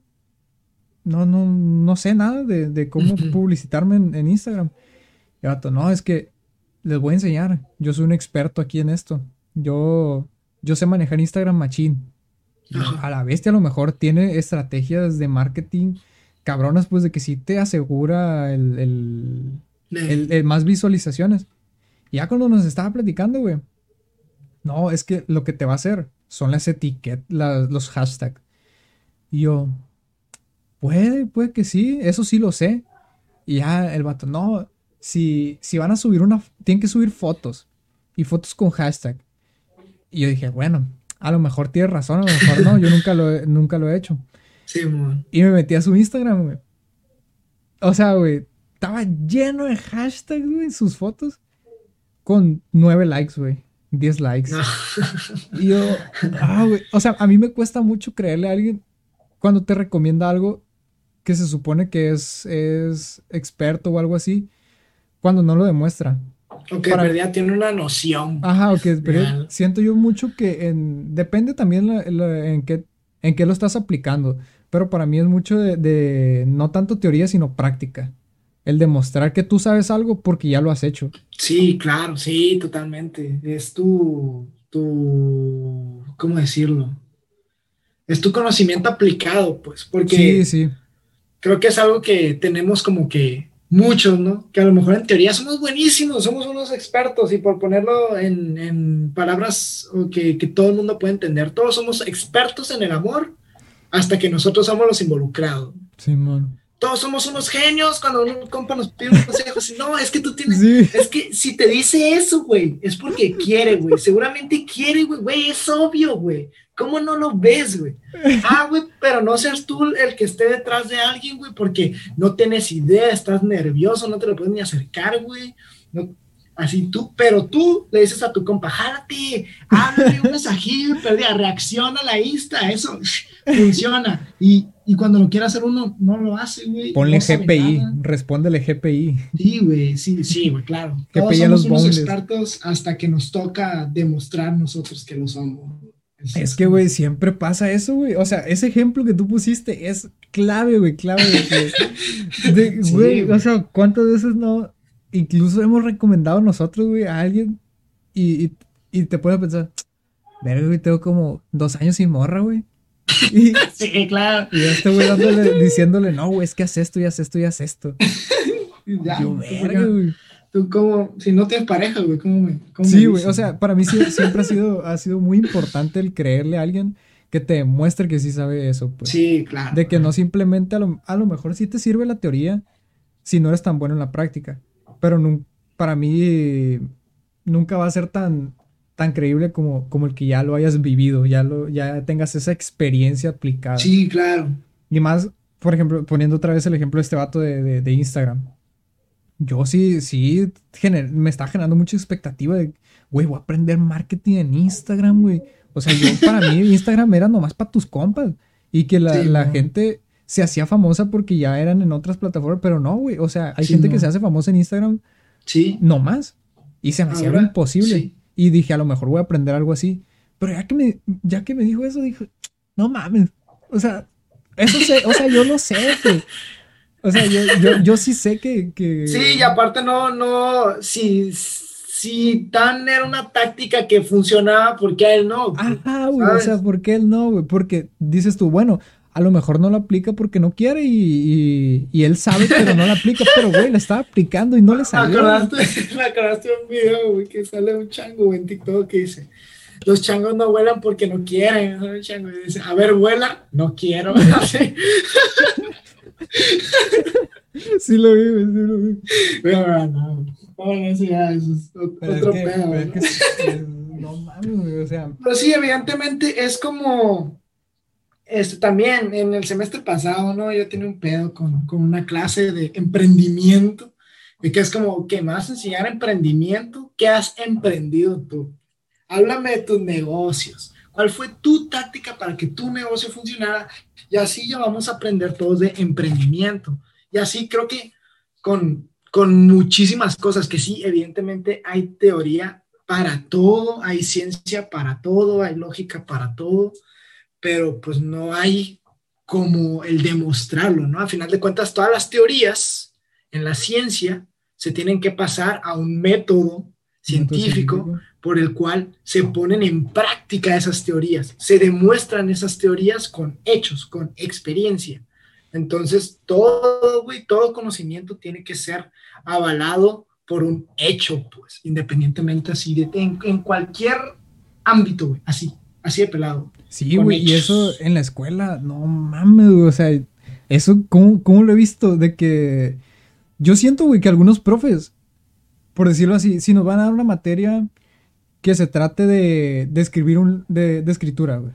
No, no, no sé nada de, de cómo publicitarme en, en Instagram. Y vato, no, es que les voy a enseñar. Yo soy un experto aquí en esto. Yo, yo sé manejar Instagram machine. A la bestia a lo mejor tiene estrategias de marketing cabronas, pues de que sí te asegura el, el, el, el más visualizaciones. Y ya cuando nos estaba platicando, güey. No, es que lo que te va a hacer son las etiquetas, los hashtags. Y yo, puede, puede que sí, eso sí lo sé. Y ya el vato, no, si, si van a subir una, tienen que subir fotos. Y fotos con hashtag. Y yo dije, bueno, a lo mejor tiene razón, a lo mejor no, yo nunca lo, he, nunca lo he hecho. Sí, man. Y me metí a su Instagram, güey. O sea, güey, estaba lleno de hashtags, güey, sus fotos. Con nueve likes, güey. Diez likes. (laughs) Y yo, ah, güey. O sea, a mí me cuesta mucho creerle a alguien cuando te recomienda algo que se supone que es, es experto o algo así, cuando no lo demuestra. O que Para... tiene una noción. Ajá, o que pero siento yo mucho que en, depende también en, qué, en qué lo estás aplicando, pero para mí es mucho de, de, no tanto teoría, sino práctica. El demostrar que tú sabes algo porque ya lo has hecho. Sí, claro, sí, totalmente. Es tu, tu, ¿cómo decirlo? Es tu conocimiento aplicado, pues, porque... Sí, sí. Creo que es algo que tenemos como que muchos, ¿no? Que a lo mejor en teoría somos buenísimos, somos unos expertos y por ponerlo en, en palabras que, que, todo el mundo puede entender, todos somos expertos en el amor hasta que nosotros somos los involucrados. Sí, man. Todos somos unos genios cuando un compa nos pide un consejo. Así, no, es que tú tienes. Sí. Es que si te dice eso, güey, es porque quiere, güey. Seguramente quiere, güey. Güey, es obvio, güey. ¿Cómo no lo ves, güey? Ah, güey, pero no seas tú el que esté detrás de alguien, güey, porque no tienes idea, estás nervioso, no te lo puedes ni acercar, güey. No, así tú, pero tú le dices a tu compa, jálate, háblale un mensajillo, perdida, reacciona a la Insta, eso funciona. Y, y, cuando lo quiere hacer uno, no lo hace, güey. Ponle no GPI, respóndele GPI. Sí, güey, sí, sí, güey, claro. (laughs) GPI Todos somos unos expertos hasta que nos toca demostrar nosotros que lo somos. Es que, güey, siempre pasa eso, güey. O sea, ese ejemplo que tú pusiste es clave, güey, clave. (laughs) Güey, o sea, ¿cuántas veces no? Incluso hemos recomendado nosotros, güey, a alguien y, y, te puedes pensar, verga, güey, tengo como dos años sin morra, güey. (laughs) sí, claro. Y yo estoy güey dándole, diciéndole, no, güey, es que haz esto y haz esto y haz esto. (laughs) ya, yo, verga, güey. Tú como, si no tienes pareja, güey, ¿cómo me Sí, güey, o sea, para mí siempre ha sido, ha sido muy importante el creerle a alguien que te demuestre que sí sabe eso, pues. Sí, claro. De que no simplemente a lo, a lo mejor sí te sirve la teoría si no eres tan bueno en la práctica. Pero para mí nunca va a ser tan, tan creíble como, como el que ya lo hayas vivido, ya, lo, ya tengas esa experiencia aplicada. Sí, claro. Y más, por ejemplo, poniendo otra vez el ejemplo de este vato de, de, de Instagram yo sí, sí, me está generando mucha expectativa de, güey, voy a aprender marketing en Instagram, güey. O sea, yo para mí Instagram era nomás para tus compas. Y que la, la gente se hacía famosa porque ya eran en otras plataformas, pero no, güey. O sea, hay gente que se hace famosa en Instagram. Sí. Nomás. Y se me hacía imposible. Y dije, a lo mejor voy a aprender algo así. Pero ya que me, ya que me dijo eso, dije, no mames. O sea, eso sé, o sea, yo lo sé, güey. O sea, yo, yo, yo sí sé que, que, Sí, y aparte no, no, si, si tan era una táctica que funcionaba, ¿por qué a él no? Ajá, güey, o sea, ¿por qué él no, güey? Porque dices tú, bueno, a lo mejor no lo aplica porque no quiere y, y, él sabe, pero no lo aplica, pero güey, lo estaba aplicando y no le salió. Me acordaste, (laughs) me acordaste un video, güey, que sale un chango en TikTok que dice, los changos no vuelan porque no quieren. El chango dice, a ver, vuela, no quiero. (laughs) sí lo vi, sí lo vi. Pero no, no, ya, eso es otro pedo. no mames, o sea. Pero sí, evidentemente es como. Este, también en el semestre pasado, ¿no? Yo tenía un pedo con, con una clase de emprendimiento, y que es como, ¿qué más enseñar emprendimiento? ¿Qué has emprendido tú? Háblame de tus negocios. ¿Cuál fue tu táctica para que tu negocio funcionara? Y así ya vamos a aprender todos de emprendimiento. Y así creo que con, con muchísimas cosas que sí, evidentemente hay teoría para todo, hay ciencia para todo, hay lógica para todo, pero pues no hay como el demostrarlo, ¿no? Al final de cuentas, todas las teorías en la ciencia se tienen que pasar a un método científico por el cual se ponen en práctica esas teorías, se demuestran esas teorías con hechos, con experiencia. Entonces, todo, güey, todo conocimiento tiene que ser avalado por un hecho, pues, independientemente así de, en, cualquier ámbito, güey, así, así de pelado. Sí, güey, y eso en la escuela, no mames, güey, o sea, eso, ¿cómo, ¿cómo, lo he visto? De que yo siento, güey, que algunos profes, por decirlo así, si nos van a dar una materia que se trate de, de escribir un, de, de escritura, güey,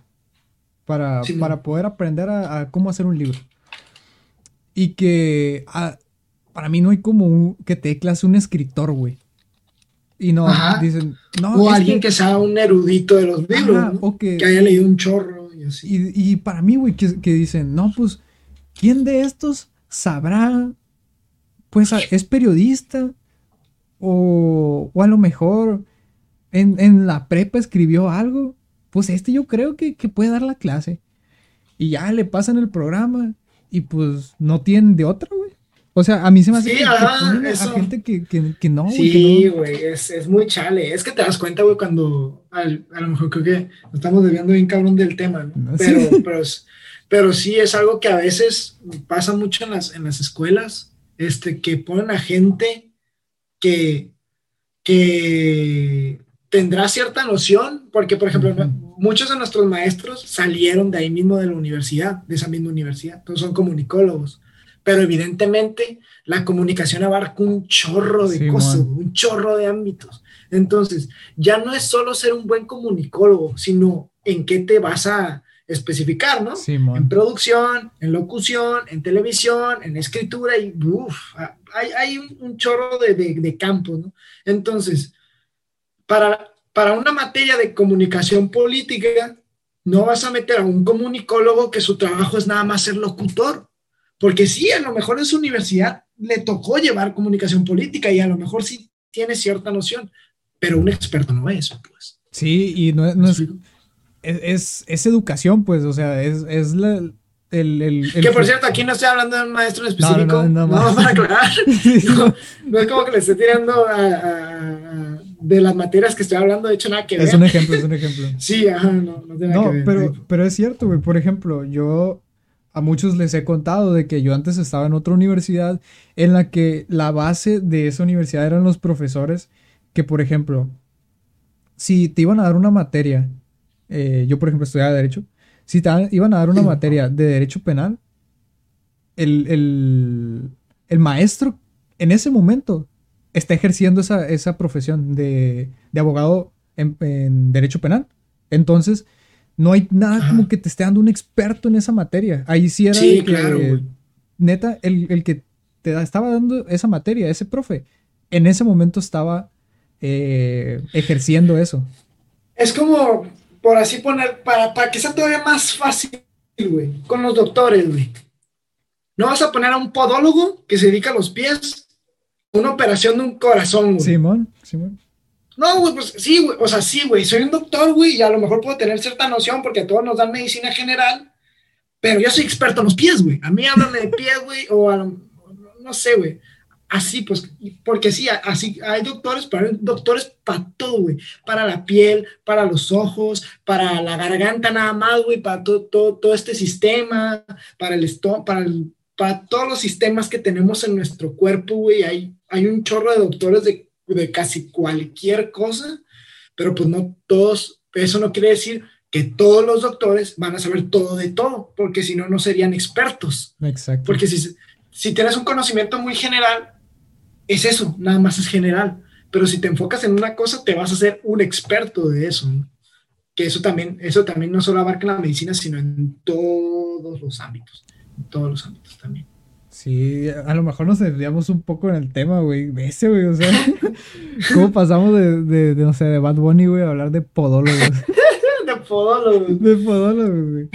para, para poder aprender a, cómo hacer un libro. Y que para mí no hay como que te clase un escritor, güey. Y no, dicen, no. O alguien que... sea un erudito de los libros, o que... haya leído un chorro y así. Y, para mí, güey, que, dicen, no, pues, ¿quién de estos sabrá? Pues es periodista. O, o a lo mejor en, la prepa escribió algo. Pues este yo creo que, que puede dar la clase. Y ya le pasan el programa. Y pues no tienen de otra, güey. O sea, a mí se me hace sí, a gente que, que, no. Sí, güey, es, es, muy chale. Es que te das cuenta, güey, cuando a, lo mejor creo que estamos debiendo bien cabrón del tema, ¿no? Pero, pero, pero, sí es algo que a veces pasa mucho en las, en las escuelas, este, que ponen a gente que, que tendrá cierta noción, porque, por ejemplo, muchos de nuestros maestros salieron de ahí mismo de la universidad, de esa misma universidad, todos son comunicólogos pero evidentemente la comunicación abarca un chorro de cosas, un chorro de ámbitos. Entonces, ya no es solo ser un buen comunicólogo, sino en qué te vas a especificar, ¿no? en producción, en locución, en televisión, en escritura, y uff, hay, hay un, chorro de, de, campos, ¿no? Entonces, para, para una materia de comunicación política, no vas a meter a un comunicólogo que su trabajo es nada más ser locutor. Porque sí, a lo mejor en su universidad le tocó llevar comunicación política y a lo mejor sí tiene cierta noción, pero un experto no es, pues. Sí, y no, es, es, es, educación, pues, o sea, es, es la, el, el, que por cierto, aquí no estoy hablando de un maestro específico, no, no, no, para aclarar. (laughs) no, es como que le esté tirando a, de las materias que estoy hablando, de hecho, nada que ver. Es un ejemplo, es un ejemplo. (laughs) sí, ajá, no, no tiene nada que ver. Pero, pero es cierto, güey. Por ejemplo, yo a muchos les he contado de que yo antes estaba en otra universidad en la que la base de esa universidad eran los profesores que, por ejemplo, si te iban a dar una materia, eh, yo por ejemplo estudiaba Derecho, si te iban a dar una materia de Derecho Penal, el, maestro en ese momento está ejerciendo esa, profesión de, abogado en, en Derecho Penal. Entonces, no hay nada como que te esté dando un experto en esa materia. Ahí sí era sí, claro, neta, el, que te estaba dando esa materia, ese profe, en ese momento estaba eh, ejerciendo eso. Es como, por así poner, para, para que sea todavía más fácil, güey, con los doctores, güey. No vas a poner a un podólogo que se dedica a los pies, una operación de un corazón, güey. Simón, Simón. No, güey, pues sí, güey, o sea, sí, güey, soy un doctor, güey, y a lo mejor puedo tener cierta noción porque a todos nos dan medicina general, pero yo soy experto en los pies, güey. A mí háblame de pies, güey, o a, no sé, güey. Así, pues, porque sí, así hay doctores, pero hay doctores para todo, güey. Para la piel, para los ojos, para la garganta nada más, güey, para todo, todo, todo este sistema, para el estómago, para, para todos los sistemas que tenemos en nuestro cuerpo, güey. Hay, hay un chorro de doctores de de casi cualquier cosa, pero pues no todos, eso no quiere decir que todos los doctores van a saber todo de todo, porque si no, no serían expertos. Exacto. Porque si, si tienes un conocimiento muy general, es eso, nada más es general. Pero si te enfocas en una cosa, te vas a ser un experto de eso. Que eso también, eso también no solo abarca la medicina, sino en todos los ámbitos. En todos los ámbitos también. Sí, a lo mejor nos desviamos un poco en el tema, güey. Ese, güey, o sea, (laughs) ¿cómo pasamos de, de, de, no sé, de Bad Bunny, güey, a hablar de podólogos? (laughs) de podólogos. De podólogos, güey.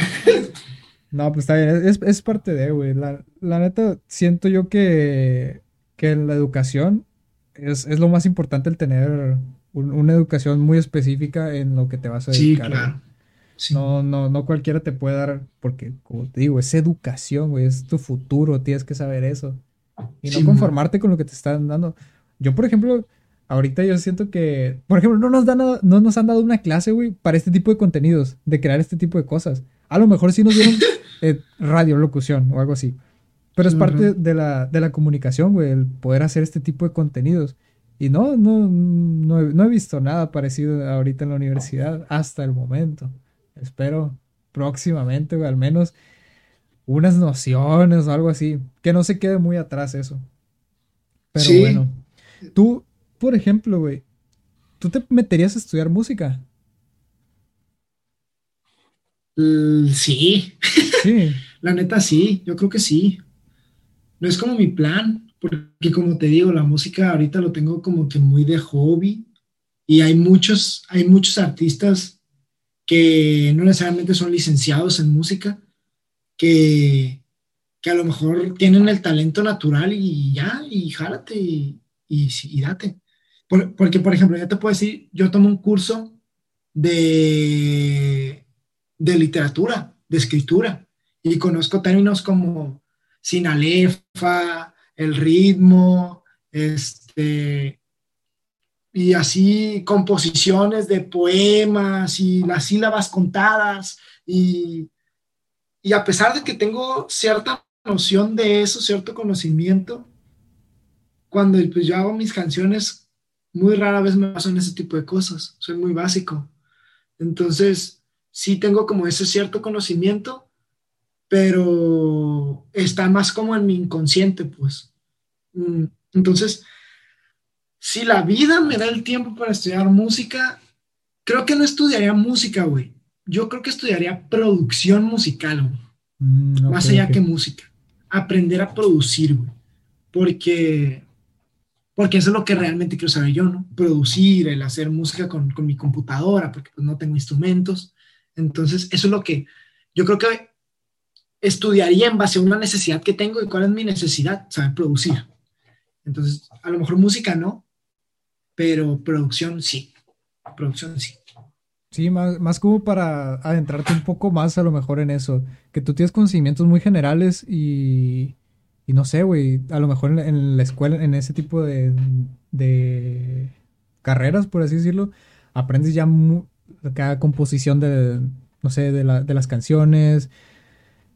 No, pues está bien, es, es parte de, güey. La, la, neta, siento yo que, que en la educación es, es lo más importante el tener una educación muy específica en lo que te vas a dedicar. Sí, claro. No, no, no cualquiera te puede dar, porque como te digo, es educación, güey, es tu futuro, tienes que saber eso. Y no conformarte con lo que te están dando. Yo, por ejemplo, ahorita yo siento que, por ejemplo, no nos, dan, no nos han dado una clase, güey, para este tipo de contenidos, de crear este tipo de cosas. A lo mejor sí nos dieron (laughs) eh, radio, locución o algo así. Pero es parte de la, de la comunicación, güey, el poder hacer este tipo de contenidos. Y no, no, no, no he visto nada parecido ahorita en la universidad hasta el momento. Espero próximamente, güey, al menos unas nociones o algo así. Que no se quede muy atrás eso. Pero bueno. Tú, por ejemplo, güey, ¿tú te meterías a estudiar música? sí. Sí. (laughs) la neta sí, yo creo que sí. No es como mi plan, porque como te digo, la música ahorita lo tengo como que muy de hobby y hay muchos, hay muchos artistas que no necesariamente son licenciados en música, que, que a lo mejor tienen el talento natural y ya, y jálate y, y, date. porque, por ejemplo, ya te puedo decir, yo tomo un curso de, de literatura, de escritura, y conozco términos como sinalefa, el ritmo, este, y así composiciones de poemas y las sílabas contadas y, y a pesar de que tengo cierta noción de eso, cierto conocimiento, cuando pues, yo hago mis canciones, muy rara vez me paso en ese tipo de cosas, soy muy básico. Entonces, sí tengo como ese cierto conocimiento, pero está más como en mi inconsciente, pues. Mm, entonces, si la vida me da el tiempo para estudiar música, creo que no estudiaría música, güey. Yo creo que estudiaría producción musical, güey. Mm, más allá que música. Aprender a producir, güey. Porque, porque eso es lo que realmente quiero saber yo, ¿no? Producir, el hacer música con, con mi computadora, porque pues, no tengo instrumentos. Entonces, eso es lo que yo creo que estudiaría en base a una necesidad que tengo y cuál es mi necesidad, saber producir. Entonces, a lo mejor música no, pero producción sí. Producción sí. Sí, más, más como para adentrarte un poco más a lo mejor en eso. Que tú tienes conocimientos muy generales y, y no sé, güey, a lo mejor en, la escuela, en ese tipo de, de carreras, por así decirlo, aprendes ya cada composición de, no sé, de, la, de las canciones.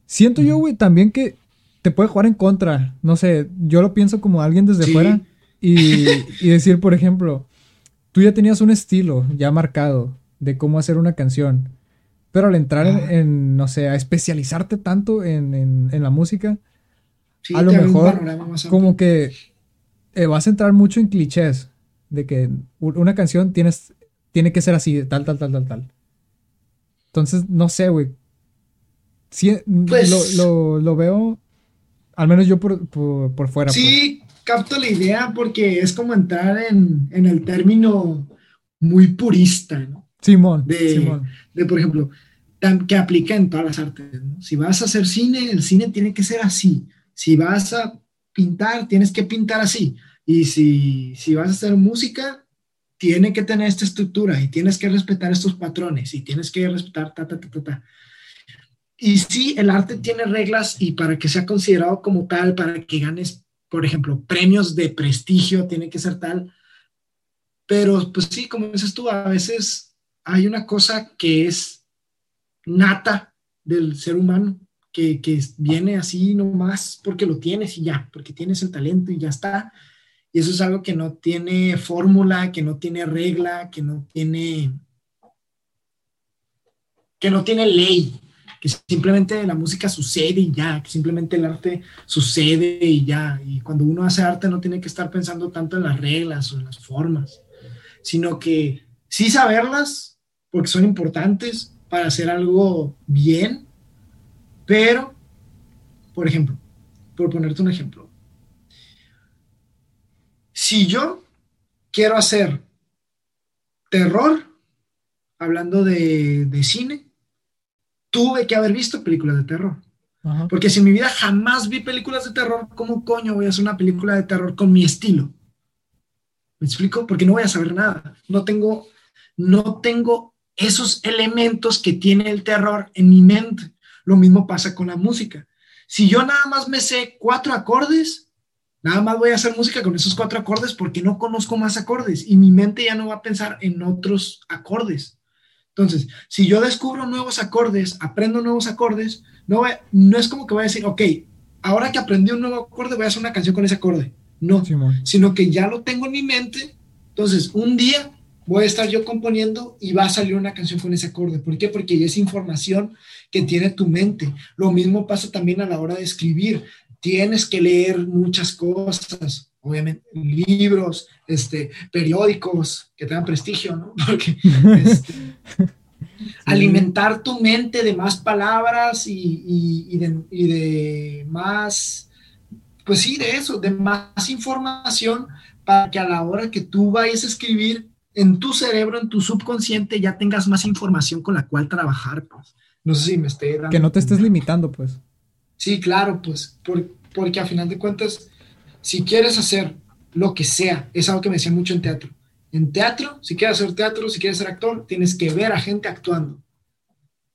Siento yo, güey, también que te puede jugar en contra. No sé, yo lo pienso como alguien desde fuera y, decir, por ejemplo, tú ya tenías un estilo ya marcado de cómo hacer una canción, pero al entrar en, no sé, a especializarte tanto en, la música, a lo mejor como que eh, vas a entrar mucho en clichés de que una canción tienes, tiene que ser así, tal, tal, tal, tal, tal. Entonces, no sé, güey. Pues lo, lo, veo al menos yo por, fuera. Sí, pues. Capto la idea porque es como entrar en, el término muy purista, ¿no? Simón de, Simón. de, por ejemplo, que aplica en todas las artes. ¿no? Si vas a hacer cine, el cine tiene que ser así. Si vas a pintar, tienes que pintar así. Y si, si vas a hacer música, tiene que tener esta estructura y tienes que respetar estos patrones y tienes que respetar ta, ta, ta, ta, ta. Y sí, el arte tiene reglas y para que sea considerado como tal, para que ganes, por ejemplo, premios de prestigio, tiene que ser tal. Pero pues sí, como dices tú, a veces hay una cosa que es nata del ser humano, que, que viene así nomás porque lo tienes y ya, porque tienes el talento y ya está. Y eso es algo que no tiene fórmula, que no tiene regla, que no tiene que no tiene ley que simplemente la música sucede y ya, que simplemente el arte sucede y ya. Y cuando uno hace arte no tiene que estar pensando tanto en las reglas o en las formas, sino que sí saberlas, porque son importantes para hacer algo bien, pero, por ejemplo, por ponerte un ejemplo, si yo quiero hacer terror, hablando de, de cine, tuve que haber visto películas de terror. Porque si en mi vida jamás vi películas de terror, ¿cómo coño voy a hacer una película de terror con mi estilo? ¿Me explico? Porque no voy a saber nada. No tengo, no tengo esos elementos que tiene el terror en mi mente. Lo mismo pasa con la música. Si yo nada más me sé cuatro acordes, nada más voy a hacer música con esos cuatro acordes porque no conozco más acordes y mi mente ya no va a pensar en otros acordes. Entonces, si yo descubro nuevos acordes, aprendo nuevos acordes, no, no es como que voy a decir, ok, ahora que aprendí un nuevo acorde, voy a hacer una canción con ese acorde. No, sino que ya lo tengo en mi mente. Entonces, un día voy a estar yo componiendo y va a salir una canción con ese acorde. ¿Por qué? Porque es información que tiene tu mente. Lo mismo pasa también a la hora de escribir. Tienes que leer muchas cosas, obviamente, libros, este, periódicos que tengan prestigio, ¿no? (laughs) Porque este, (laughs) alimentar tu mente de más palabras y, de, y de más, pues sí, de eso, de más información para que a la hora que tú vayas a escribir, en tu cerebro, en tu subconsciente, ya tengas más información con la cual trabajar, pues. No sé si me esté dando. Que no te estés limitando, pues. Sí, claro, pues, porque a final de cuentas, si quieres hacer lo que sea, es algo que me decía mucho en teatro. En teatro, si quieres hacer teatro, si quieres ser actor, tienes que ver a gente actuando.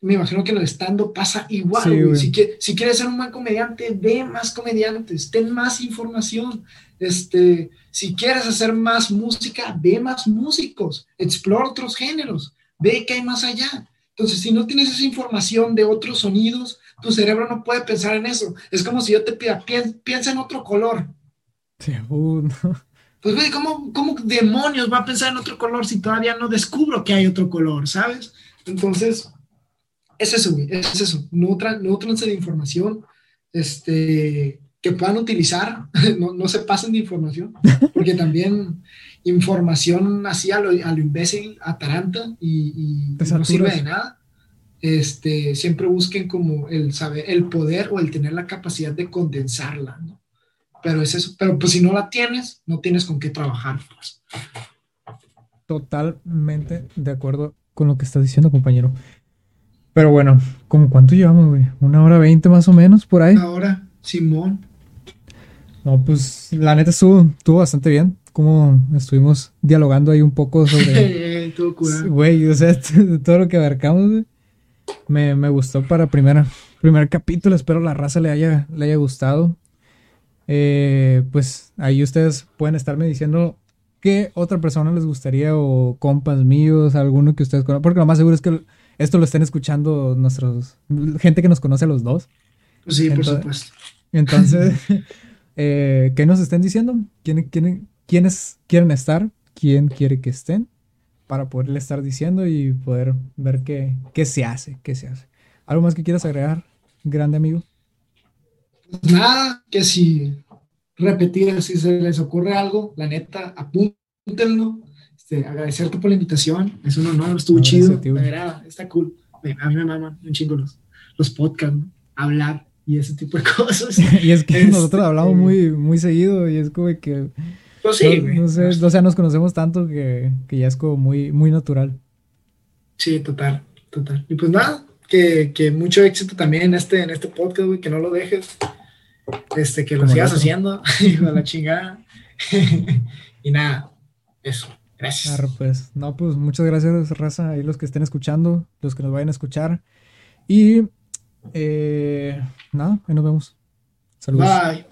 Me imagino que en el stand pasa igual, Si, si, quieres ser un buen comediante, ve más comediantes, ten más información. Este, si quieres hacer más música, ve más músicos, explora otros géneros, ve qué hay más allá. Entonces, si no tienes esa información de otros sonidos, tu cerebro no puede pensar en eso. Es como si yo te pida, piensa en otro color. Sí, uh, Pues, güey, ¿cómo, ¿cómo, demonios va a pensar en otro color si todavía no descubro que hay otro color, ¿sabes? Entonces, es eso, güey, es eso. No, no de información, este, que puedan utilizar, (laughs) no, no, se pasen de información, porque también información así a lo, a lo imbécil ataranta y, y no sirve de nada. Este, siempre busquen como el saber, el poder o el tener la capacidad de condensarla, ¿no? Pero es eso, pero pues si no la tienes, no tienes con qué trabajar, pues. Totalmente de acuerdo con lo que estás diciendo, compañero. Pero bueno, ¿cómo cuánto llevamos, güey? ¿Una hora veinte más o menos por ahí? Una hora, Simón. No, pues la neta estuvo, estuvo bastante bien. Como estuvimos dialogando ahí un poco sobre. (laughs) Güey, o sea, (laughs) todo lo que abarcamos, güey. Me, me, gustó para primera, primer capítulo. Espero la raza le haya, le haya gustado. Eh, pues ahí ustedes pueden estarme diciendo qué otra persona les gustaría o compas míos, alguno que ustedes conozcan. Porque lo más seguro es que esto lo estén escuchando nuestros gente que nos conoce a los dos. Sí, por supuesto. Entonces, (laughs) (laughs) eh, ¿qué nos estén diciendo? ¿Quién, quién, ¿Quiénes quieren estar? ¿Quién quiere que estén? Para poderle estar diciendo y poder ver qué, qué se hace, qué se hace. ¿Algo más que quieras agregar, grande amigo? Pues nada, que si repetir, si se les ocurre algo, la neta, apúntenlo este, agradecerte por la invitación. Es un honor, estuvo chido. está cool. A mí me maman un chingo los, los podcasts, hablar y ese tipo de (laughs) cosas. (laughs) y es que nosotros este, hablamos muy, muy seguido y es como que. Pues sí, no, sé, o sea, nos conocemos tanto que, que, ya es como muy, muy natural. Sí, total, total. Y pues nada, que, que mucho éxito también en este, en este podcast, güey, que no lo dejes. Este, que lo sigas haciendo, (laughs) hijo de la chingada. (laughs) y nada, eso. Gracias. pues, no, pues muchas gracias, raza, ahí los que estén escuchando, los que nos vayan a escuchar. Y eh, nada, ahí nos vemos. Saludos. Bye.